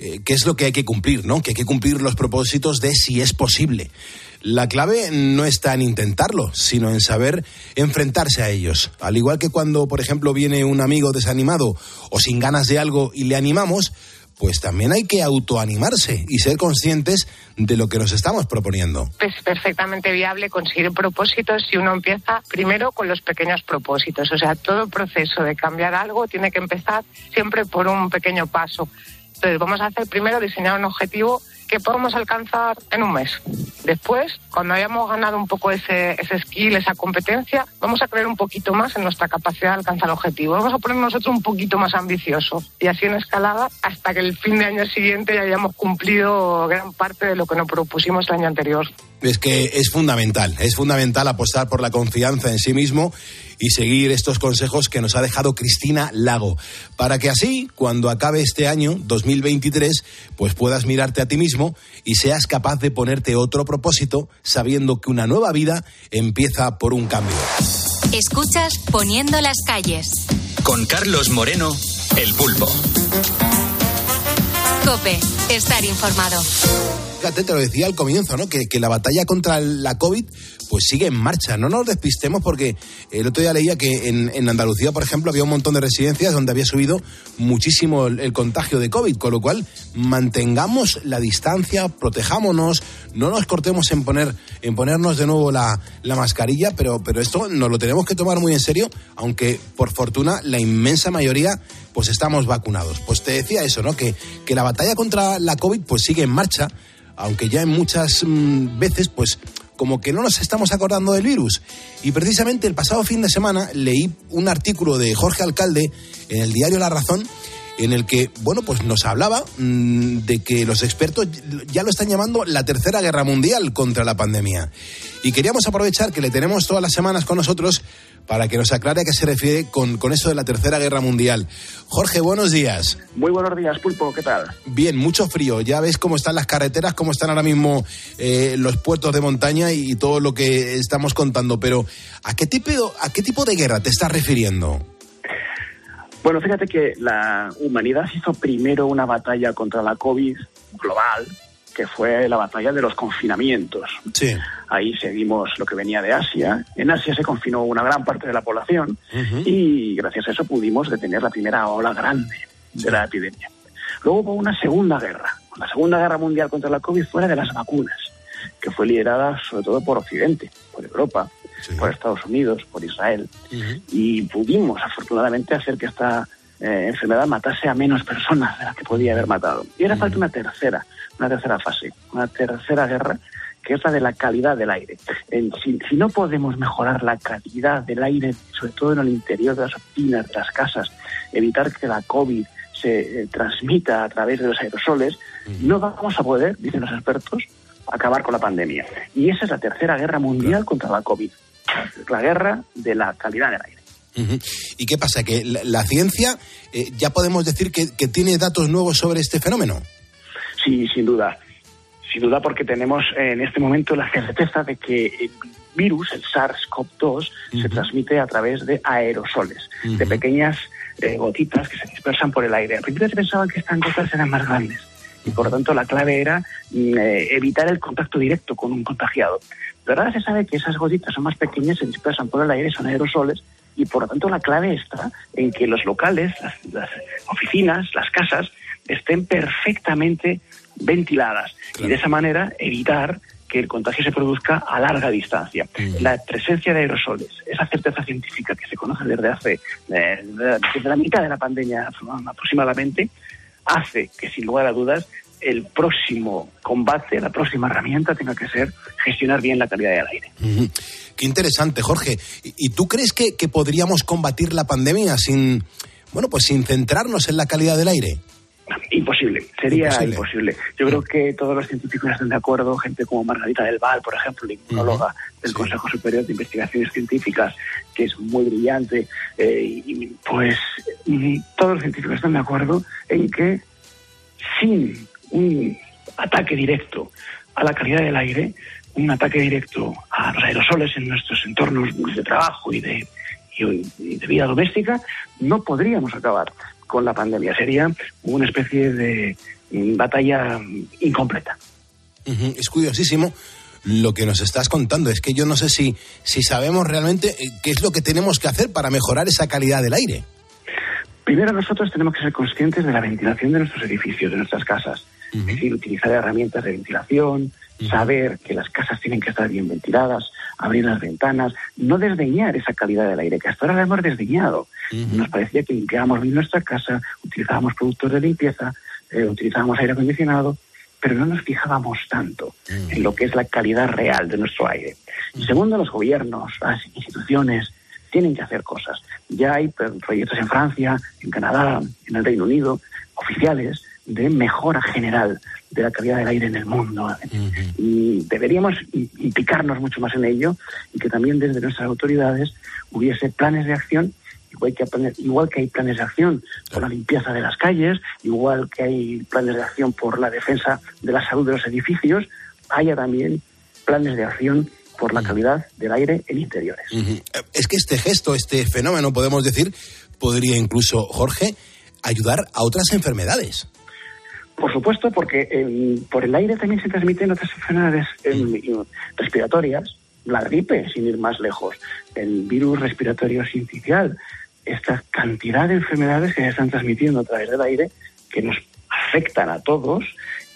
eh, qué es lo que hay que cumplir, ¿no? Que hay que cumplir los propósitos de si es posible. La clave no está en intentarlo, sino en saber enfrentarse a ellos. Al igual que cuando, por ejemplo, viene un amigo desanimado o sin ganas de algo y le animamos, pues también hay que autoanimarse y ser conscientes de lo que nos estamos proponiendo. Es perfectamente viable conseguir propósitos si uno empieza primero con los pequeños propósitos. O sea, todo proceso de cambiar algo tiene que empezar siempre por un pequeño paso. Entonces, vamos a hacer primero diseñar un objetivo que podemos alcanzar en un mes. Después, cuando hayamos ganado un poco ese, ese skill, esa competencia, vamos a creer un poquito más en nuestra capacidad de alcanzar el objetivo. Vamos a poner nosotros un poquito más ambiciosos y así en escalada hasta que el fin de año siguiente ya hayamos cumplido gran parte de lo que nos propusimos el año anterior. Es que es fundamental, es fundamental apostar por la confianza en sí mismo y seguir estos consejos que nos ha dejado Cristina Lago, para que así, cuando acabe este año 2023, pues puedas mirarte a ti mismo y seas capaz de ponerte otro propósito sabiendo que una nueva vida empieza por un cambio. Escuchas Poniendo las calles. Con Carlos Moreno, el pulpo. Cope, estar informado. Te lo decía al comienzo, ¿no? Que, que la batalla contra la COVID pues sigue en marcha. No nos despistemos porque el otro día leía que en, en Andalucía, por ejemplo, había un montón de residencias donde había subido muchísimo el, el, contagio de COVID, con lo cual mantengamos la distancia, protejámonos, no nos cortemos en, poner, en ponernos de nuevo la, la mascarilla, pero, pero esto nos lo tenemos que tomar muy en serio, aunque por fortuna la inmensa mayoría pues estamos vacunados. Pues te decía eso, ¿no? Que, que la batalla contra la COVID pues sigue en marcha, aunque ya en muchas mmm, veces pues como que no nos estamos acordando del virus. Y precisamente el pasado fin de semana leí un artículo de Jorge Alcalde en el diario La Razón en el que, bueno, pues nos hablaba mmm, de que los expertos ya lo están llamando la tercera guerra mundial contra la pandemia. Y queríamos aprovechar que le tenemos todas las semanas con nosotros para que nos aclare a qué se refiere con, con eso de la tercera guerra mundial. Jorge, buenos días. Muy buenos días, Pulpo, ¿qué tal? Bien, mucho frío. Ya ves cómo están las carreteras, cómo están ahora mismo eh, los puertos de montaña y, y, todo lo que estamos contando. Pero, ¿a qué, tipo, ¿a qué tipo de guerra te estás refiriendo? Bueno, fíjate que la humanidad hizo primero una batalla contra la COVID global, que fue la batalla de los confinamientos. Sí. Ahí seguimos lo que venía de Asia. En Asia se confinó una gran parte de la población uh -huh. y gracias a eso pudimos detener la primera ola grande de la epidemia. Luego hubo una segunda guerra, la segunda guerra mundial contra la COVID fuera de las vacunas, que fue liderada sobre todo por Occidente, por Europa, sí. por Estados Unidos, por Israel. Uh -huh. Y pudimos afortunadamente hacer que esta eh, enfermedad matase a menos personas de las que podía haber matado. Y era uh -huh. falta una tercera, una tercera fase, una tercera guerra, que es la de la calidad del aire. Si, si, no podemos mejorar la calidad del aire, sobre todo en el interior de las oficinas, de las casas, evitar que la COVID se eh, transmita a través de los aerosoles, no vamos a poder, dicen los expertos, acabar con la pandemia. Y esa es la tercera guerra mundial contra la COVID, la guerra de la calidad del aire. Uh -huh. ¿Y qué pasa? ¿Que la, la ciencia eh, ya podemos decir que, que tiene datos nuevos sobre este fenómeno? Sí, sin duda. Sin duda porque tenemos en este momento la certeza de que el virus, el SARS-CoV-2, uh -huh. se transmite a través de aerosoles, uh -huh. de pequeñas eh, gotitas que se dispersan por el aire. Al principio se pensaban que estas gotas eran más grandes y por lo tanto la clave era mm, eh, evitar el contacto directo con un contagiado. Pero ahora se sabe que esas gotitas son más pequeñas, se dispersan por el aire, son aerosoles y por lo tanto la clave está en que los locales, las, las oficinas, las casas estén perfectamente ventiladas claro. y de esa manera evitar que el contagio se produzca a larga distancia. Mm. La presencia de aerosoles, esa certeza científica que se conoce desde hace eh, desde la mitad de la pandemia aproximadamente, hace que sin lugar a dudas el próximo combate, la próxima herramienta tenga que ser gestionar bien la calidad del aire. Qué interesante, Jorge. ¿Y, tú crees que, que, podríamos combatir la pandemia sin, bueno, pues sin centrarnos en la calidad del aire? Imposible, sería imposible. imposible. Yo creo que todos los científicos están de acuerdo, gente como Margarita del Val, por ejemplo, la inmunóloga uh -huh. del sí. Consejo Superior de Investigaciones Científicas, que es muy brillante, eh, y pues y todos los científicos están de acuerdo en que sin un ataque directo a la calidad del aire, un ataque directo a los aerosoles en nuestros entornos de trabajo y de, y de vida doméstica, no podríamos acabar con la pandemia. Sería una especie de batalla incompleta. Uh -huh. Es curiosísimo lo que nos estás contando. Es que yo no sé si, si sabemos realmente eh, qué es lo que tenemos que hacer para mejorar esa calidad del aire. Primero nosotros tenemos que ser conscientes de la ventilación de nuestros edificios, de nuestras casas. Uh -huh. Es decir, utilizar herramientas de ventilación, uh -huh. saber que las casas tienen que estar bien ventiladas, abrir las ventanas, no desdeñar esa calidad del aire, que hasta ahora la hemos desdeñado. Uh -huh. Nos parecía que limpiábamos bien nuestra casa, utilizábamos productos de limpieza, eh, utilizábamos aire acondicionado, pero no nos fijábamos tanto uh -huh. en lo que es la calidad real de nuestro aire. Y segundo, los gobiernos, las instituciones, tienen que hacer cosas. Ya hay proyectos en Francia, en Canadá, en el Reino Unido, oficiales, de mejora general de la calidad del aire en el mundo. Uh -huh. Y deberíamos implicarnos mucho más en ello y que también desde nuestras autoridades hubiese planes de acción, igual que, igual que hay planes de acción por la limpieza de las calles, igual que hay planes de acción por la defensa de la salud de los edificios, haya también planes de acción por la calidad del aire en interiores. Uh -huh. Es que este gesto, este fenómeno, podemos decir, podría incluso, Jorge, ayudar a otras enfermedades. Por supuesto, porque por el aire también se transmiten otras enfermedades em, respiratorias, la gripe, sin ir más lejos, el virus respiratorio sincicial, esta cantidad de enfermedades que se están transmitiendo a través del aire que nos afectan a todos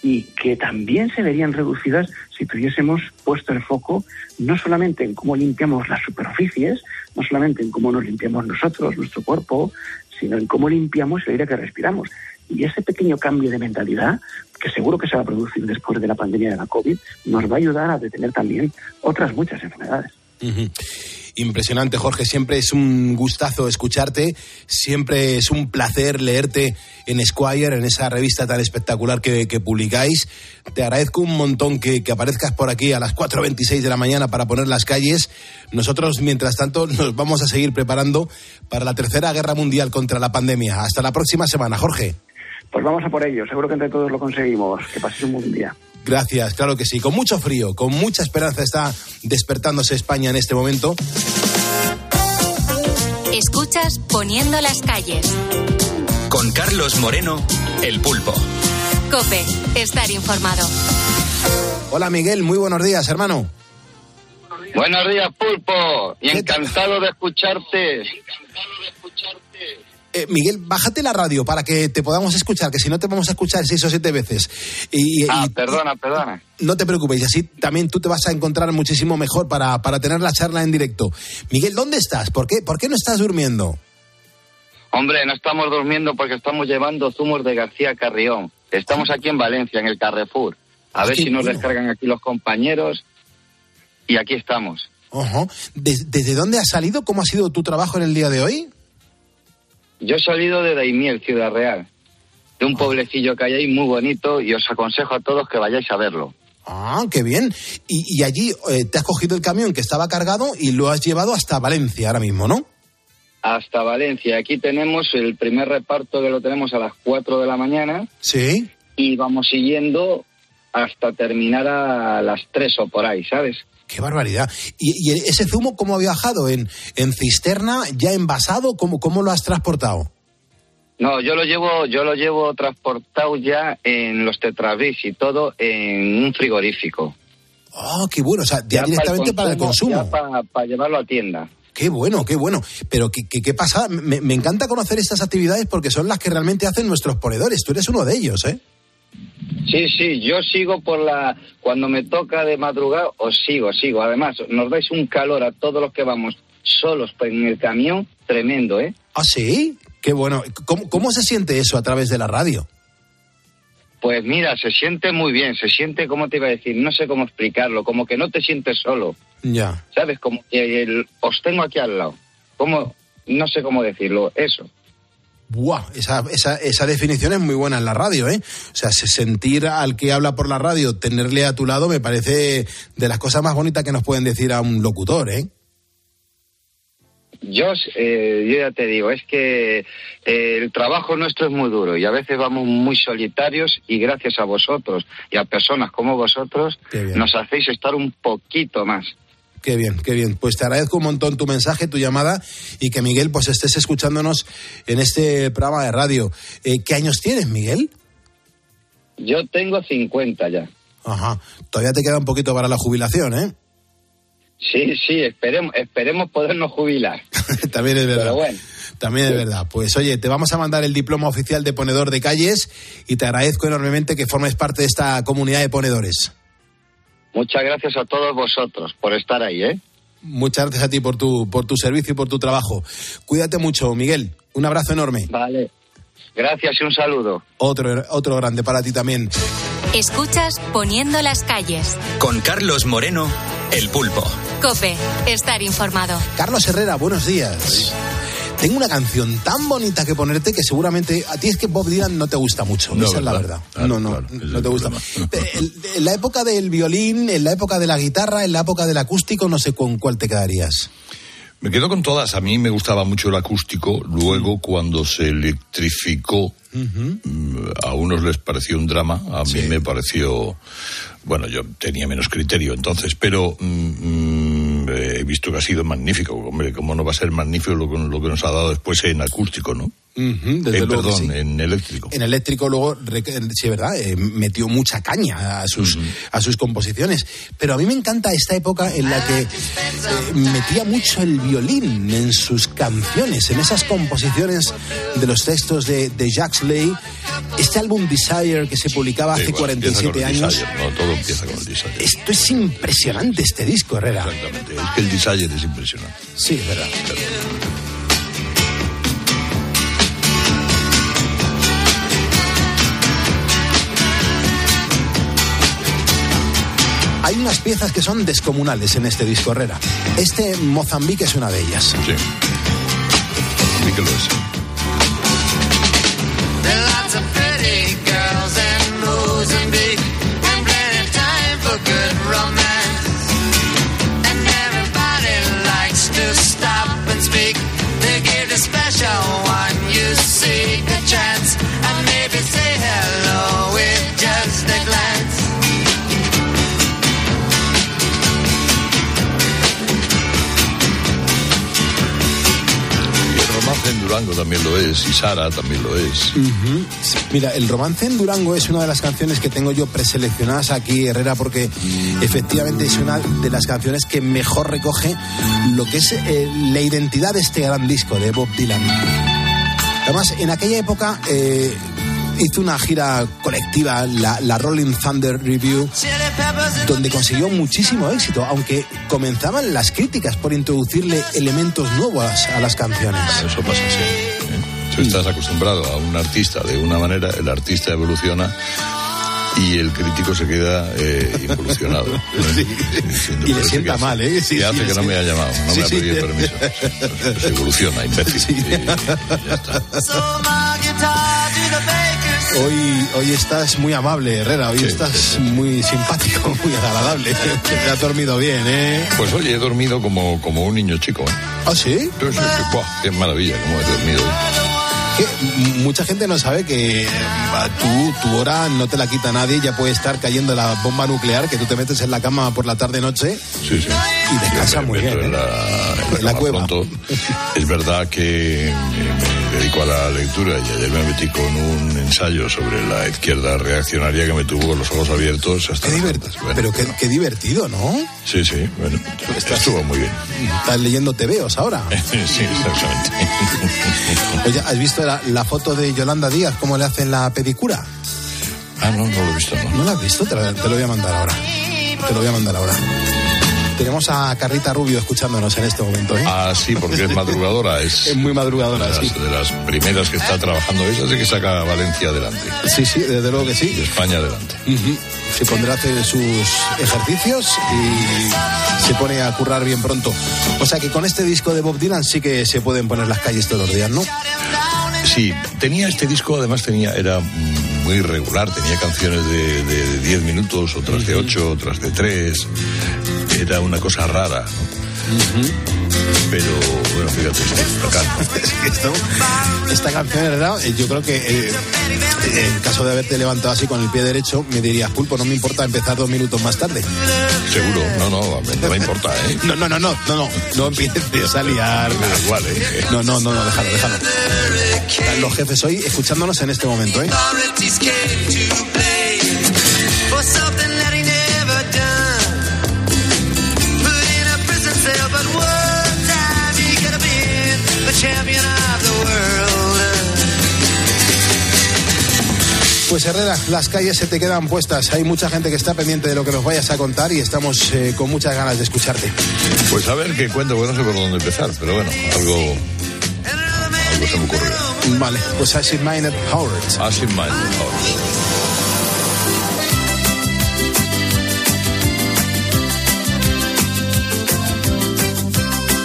y que también se verían reducidas si tuviésemos puesto el foco no solamente en cómo limpiamos las superficies, no solamente en cómo nos limpiamos nosotros, nuestro cuerpo, sino en cómo limpiamos el aire que respiramos. Y ese pequeño cambio de mentalidad, que seguro que se va a producir después de la pandemia de la COVID, nos va a ayudar a detener también otras muchas enfermedades. Impresionante, Jorge. Siempre es un gustazo escucharte. Siempre es un placer leerte en Squire, en esa revista tan espectacular que, publicáis. Te agradezco un montón que, aparezcas por aquí a las 4.26 de la mañana para poner las calles. Nosotros, mientras tanto, nos vamos a seguir preparando para la tercera guerra mundial contra la pandemia. Hasta la próxima semana, Jorge. Pues vamos a por ello. Seguro que entre todos lo conseguimos. Que pases un buen día. Gracias, claro que sí. Con mucho frío, con mucha esperanza está despertándose España en este momento. Escuchas Poniendo las calles. Con Carlos Moreno, El Pulpo. Cope, estar informado. Hola Miguel, muy buenos días, hermano. Buenos días, Pulpo. Y encantado de escucharte. Eh, Miguel, bájate la radio para que te podamos escuchar, que si no te vamos a escuchar seis o siete veces. Y, ah, perdona, perdona. No te preocupes, así también tú te vas a encontrar muchísimo mejor para, para tener la charla en directo. Miguel, ¿dónde estás? ¿Por qué, ¿Por qué no estás durmiendo? Hombre, no estamos durmiendo porque estamos llevando zumos de García Carrión. Estamos aquí en Valencia, en el Carrefour. A ver si nos descargan aquí los compañeros. Y aquí estamos. ¿Desde dónde has salido? ¿Cómo ha sido tu trabajo en el día de hoy? Yo he salido de Daimiel, Ciudad Real, de un ah. pueblecillo que hay ahí muy bonito y os aconsejo a todos que vayáis a verlo. Ah, qué bien. Y, allí eh, te has cogido el camión que estaba cargado y lo has llevado hasta Valencia ahora mismo, ¿no? Hasta Valencia. Aquí tenemos el primer reparto que lo tenemos a las 4 de la mañana. Sí. Y vamos siguiendo hasta terminar a las 3 o por ahí, ¿sabes? Qué barbaridad. ¿Y, ese zumo cómo ha viajado? ¿En, en cisterna, ya envasado? ¿Cómo, ¿Cómo lo has transportado? No, yo lo llevo, yo lo llevo transportado ya en los tetravis y todo en un frigorífico. Ah, qué bueno, o sea, ya, directamente para el consumo. Para, llevarlo a tienda. Qué bueno, qué bueno. Pero ¿qué, qué, pasa? Me, me, encanta conocer estas actividades porque son las que realmente hacen nuestros ponedores. Tú eres uno de ellos, ¿eh? Sí, sí, yo sigo por la... Cuando me toca de madrugada, os sigo, sigo. Además, nos dais un calor a todos los que vamos solos en el camión, tremendo, ¿eh? ¿Ah, sí? Qué bueno. ¿Cómo, cómo se siente eso a través de la radio? Pues mira, se siente muy bien, se siente, ¿cómo te iba a decir? No sé cómo explicarlo, como que no te sientes solo. Ya. ¿Sabes? Como que os tengo aquí al lado. ¿Cómo? No sé cómo decirlo, eso. Buah, esa, esa, esa, definición es muy buena en la radio, ¿eh? O sea, sentir al que habla por la radio, tenerle a tu lado, me parece de las cosas más bonitas que nos pueden decir a un locutor, ¿eh? Yo, eh, yo ya te digo, es que eh, el trabajo nuestro es muy duro y a veces vamos muy solitarios y gracias a vosotros y a personas como vosotros nos hacéis estar un poquito más. Qué bien, qué bien. Pues te agradezco un montón tu mensaje, tu llamada y que Miguel pues estés escuchándonos en este programa de radio. Eh, ¿Qué años tienes, Miguel? Yo tengo 50 ya. Ajá. Todavía te queda un poquito para la jubilación, ¿eh? Sí, sí, esperemos, esperemos podernos jubilar. También es verdad. Pero bueno. También es verdad. Pues oye, te vamos a mandar el diploma oficial de ponedor de calles y te agradezco enormemente que formes parte de esta comunidad de ponedores. Muchas gracias a todos vosotros por estar ahí, ¿eh? Muchas gracias a ti por tu, por tu servicio y por tu trabajo. Cuídate mucho, Miguel. Un abrazo enorme. Vale. Gracias y un saludo. Otro, otro grande para ti también. Escuchas Poniendo las calles. Con Carlos Moreno, El Pulpo. Cope, estar informado. Carlos Herrera, buenos días. Tengo una canción tan bonita que ponerte que seguramente a ti es que Bob Dylan no te gusta mucho. esa es la verdad. no, no, no te gusta. En la época del violín, en la época de la guitarra, en la época del acústico, no sé con cuál te quedarías. Me quedo con todas. A mí me gustaba mucho el acústico. Luego, cuando se electrificó, mm, a unos les pareció un drama. A mí me pareció. Bueno, yo tenía menos criterio entonces, pero. Mm, he visto que ha sido magnífico. Hombre, ¿cómo no va a ser magnífico lo, lo que nos ha dado después en acústico, no? desde luego perdón, en eléctrico. En eléctrico luego, sí, verdad, eh, metió mucha caña a sus, a sus composiciones. Pero a mí me encanta esta época en la que eh, metía mucho el violín en sus canciones, en esas composiciones de los textos de, de Jacques Lay. Este álbum Desire que se publicaba hace 47 años. no, todo empieza con el Desire. Esto es impresionante, este disco, Herrera. Exactamente, el Desire es impresionante. Sí, es verdad. Hay unas piezas que son descomunales en este disco Herrera. Este Mozambique es una de ellas. Sí. Mozambique lo es. En Durango también lo es, y Sara también lo es. Mira, el romance en Durango es una de las canciones que tengo yo preseleccionadas aquí, Herrera, porque efectivamente es una de las canciones que mejor recoge lo que es eh, la identidad de este gran disco de Bob Dylan. Además, en aquella época eh, hizo una gira colectiva, la, Rolling Thunder Review, donde consiguió muchísimo éxito, aunque comenzaban las críticas por introducirle elementos nuevos a las canciones. Eso pasa siempre. ¿eh? Si estás acostumbrado a un artista de una manera, el artista evoluciona y el crítico se queda eh, involucionado. y le sienta mal, ¿eh? Sí, hace que no me ha llamado, no me ha pedido permiso. Se evoluciona, imbécil. Y, ya está. Hoy, hoy estás muy amable, Herrera. Hoy estás muy simpático, muy agradable. Te has dormido bien, ¿eh? Pues oye, he dormido como, como un niño chico. ¿eh? ¿Ah, sí? qué maravilla, cómo he dormido hoy. Mucha gente no sabe que tú, tu hora no te la quita nadie, ya puede estar cayendo la bomba nuclear, que tú te metes en la cama por la tarde-noche sí, sí. y descansas muy bien. En ¿eh? la, la, cueva. Es verdad que dedico a la lectura y ayer me metí con un ensayo sobre la izquierda reaccionaria que me tuvo con los ojos abiertos hasta qué Pero qué, divertido, ¿no? Sí, sí, bueno, estuvo muy bien. ¿Estás leyendo TVOs ahora? sí, exactamente. Oye, ¿has visto la, foto de Yolanda Díaz, cómo le hacen la pedicura? Ah, no, no lo he visto, ¿no? ¿No lo has visto? te lo voy a mandar ahora. Te lo voy a mandar ahora. Tenemos a Carrita Rubio escuchándonos en este momento. ¿eh? Ah, sí, porque es madrugadora. Es, muy madrugadora, de las, sí. De las primeras que está trabajando. Esa sí que saca a Valencia adelante. Sí, sí, desde luego que sí. Y España adelante. Se pondrá a hacer sus ejercicios y se pone a currar bien pronto. O sea que con este disco de Bob Dylan sí que se pueden poner las calles todos los días, ¿no? Sí, tenía este disco, además tenía, era muy regular, tenía canciones de 10 minutos, otras de 8, otras de 3 era una cosa rara. Pero bueno, fíjate, esto, esta canción, ¿verdad? Eh, yo creo que eh, en caso de haberte levantado así con el pie derecho, me dirías, pulpo, no me importa empezar dos minutos más tarde. Seguro, no, no, no me importa, ¿eh? No, no, no, no, no, no, no empieces a liar. Igual, ¿eh? No, no, no, no, déjalo, déjalo. Los jefes hoy escuchándonos en este momento, ¿eh? Pues Herrera, las calles se te quedan puestas. Hay mucha gente que está pendiente de lo que nos vayas a contar y estamos eh, con muchas ganas de escucharte. Pues a ver qué cuento, bueno, no sé por dónde empezar, pero bueno, algo, algo se me ocurre. Vale, pues Acid Minded Howard. Acid Minded Howard.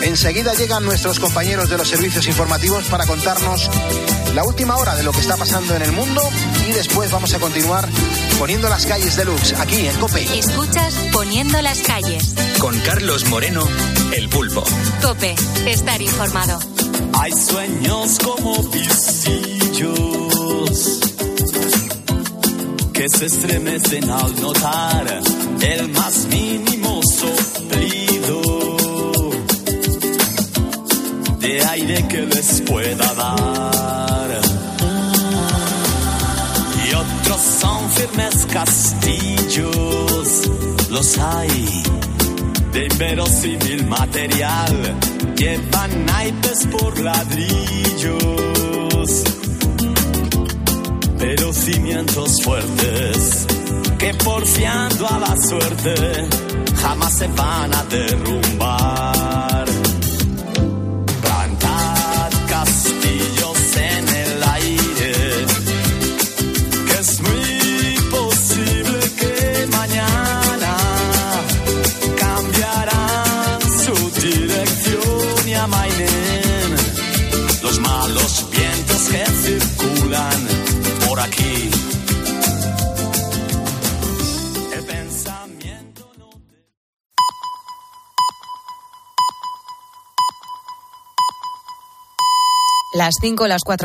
Enseguida llegan nuestros compañeros de los servicios informativos para contarnos la última hora de lo que está pasando en el mundo y después vamos a continuar poniendo las calles de Lux aquí en Cope. Escuchas Poniendo las calles. Con Carlos Moreno, el pulpo. Cope, estar informado. Hay sueños como visillos que se estremecen al notar el más mínimo soplido de aire que les pueda dar. Castillos, los hay de inverosímil material, llevan naipes por ladrillos, pero cimientos fuertes que porfiando a la suerte jamás se van a derrumbar. Las 5, las 4.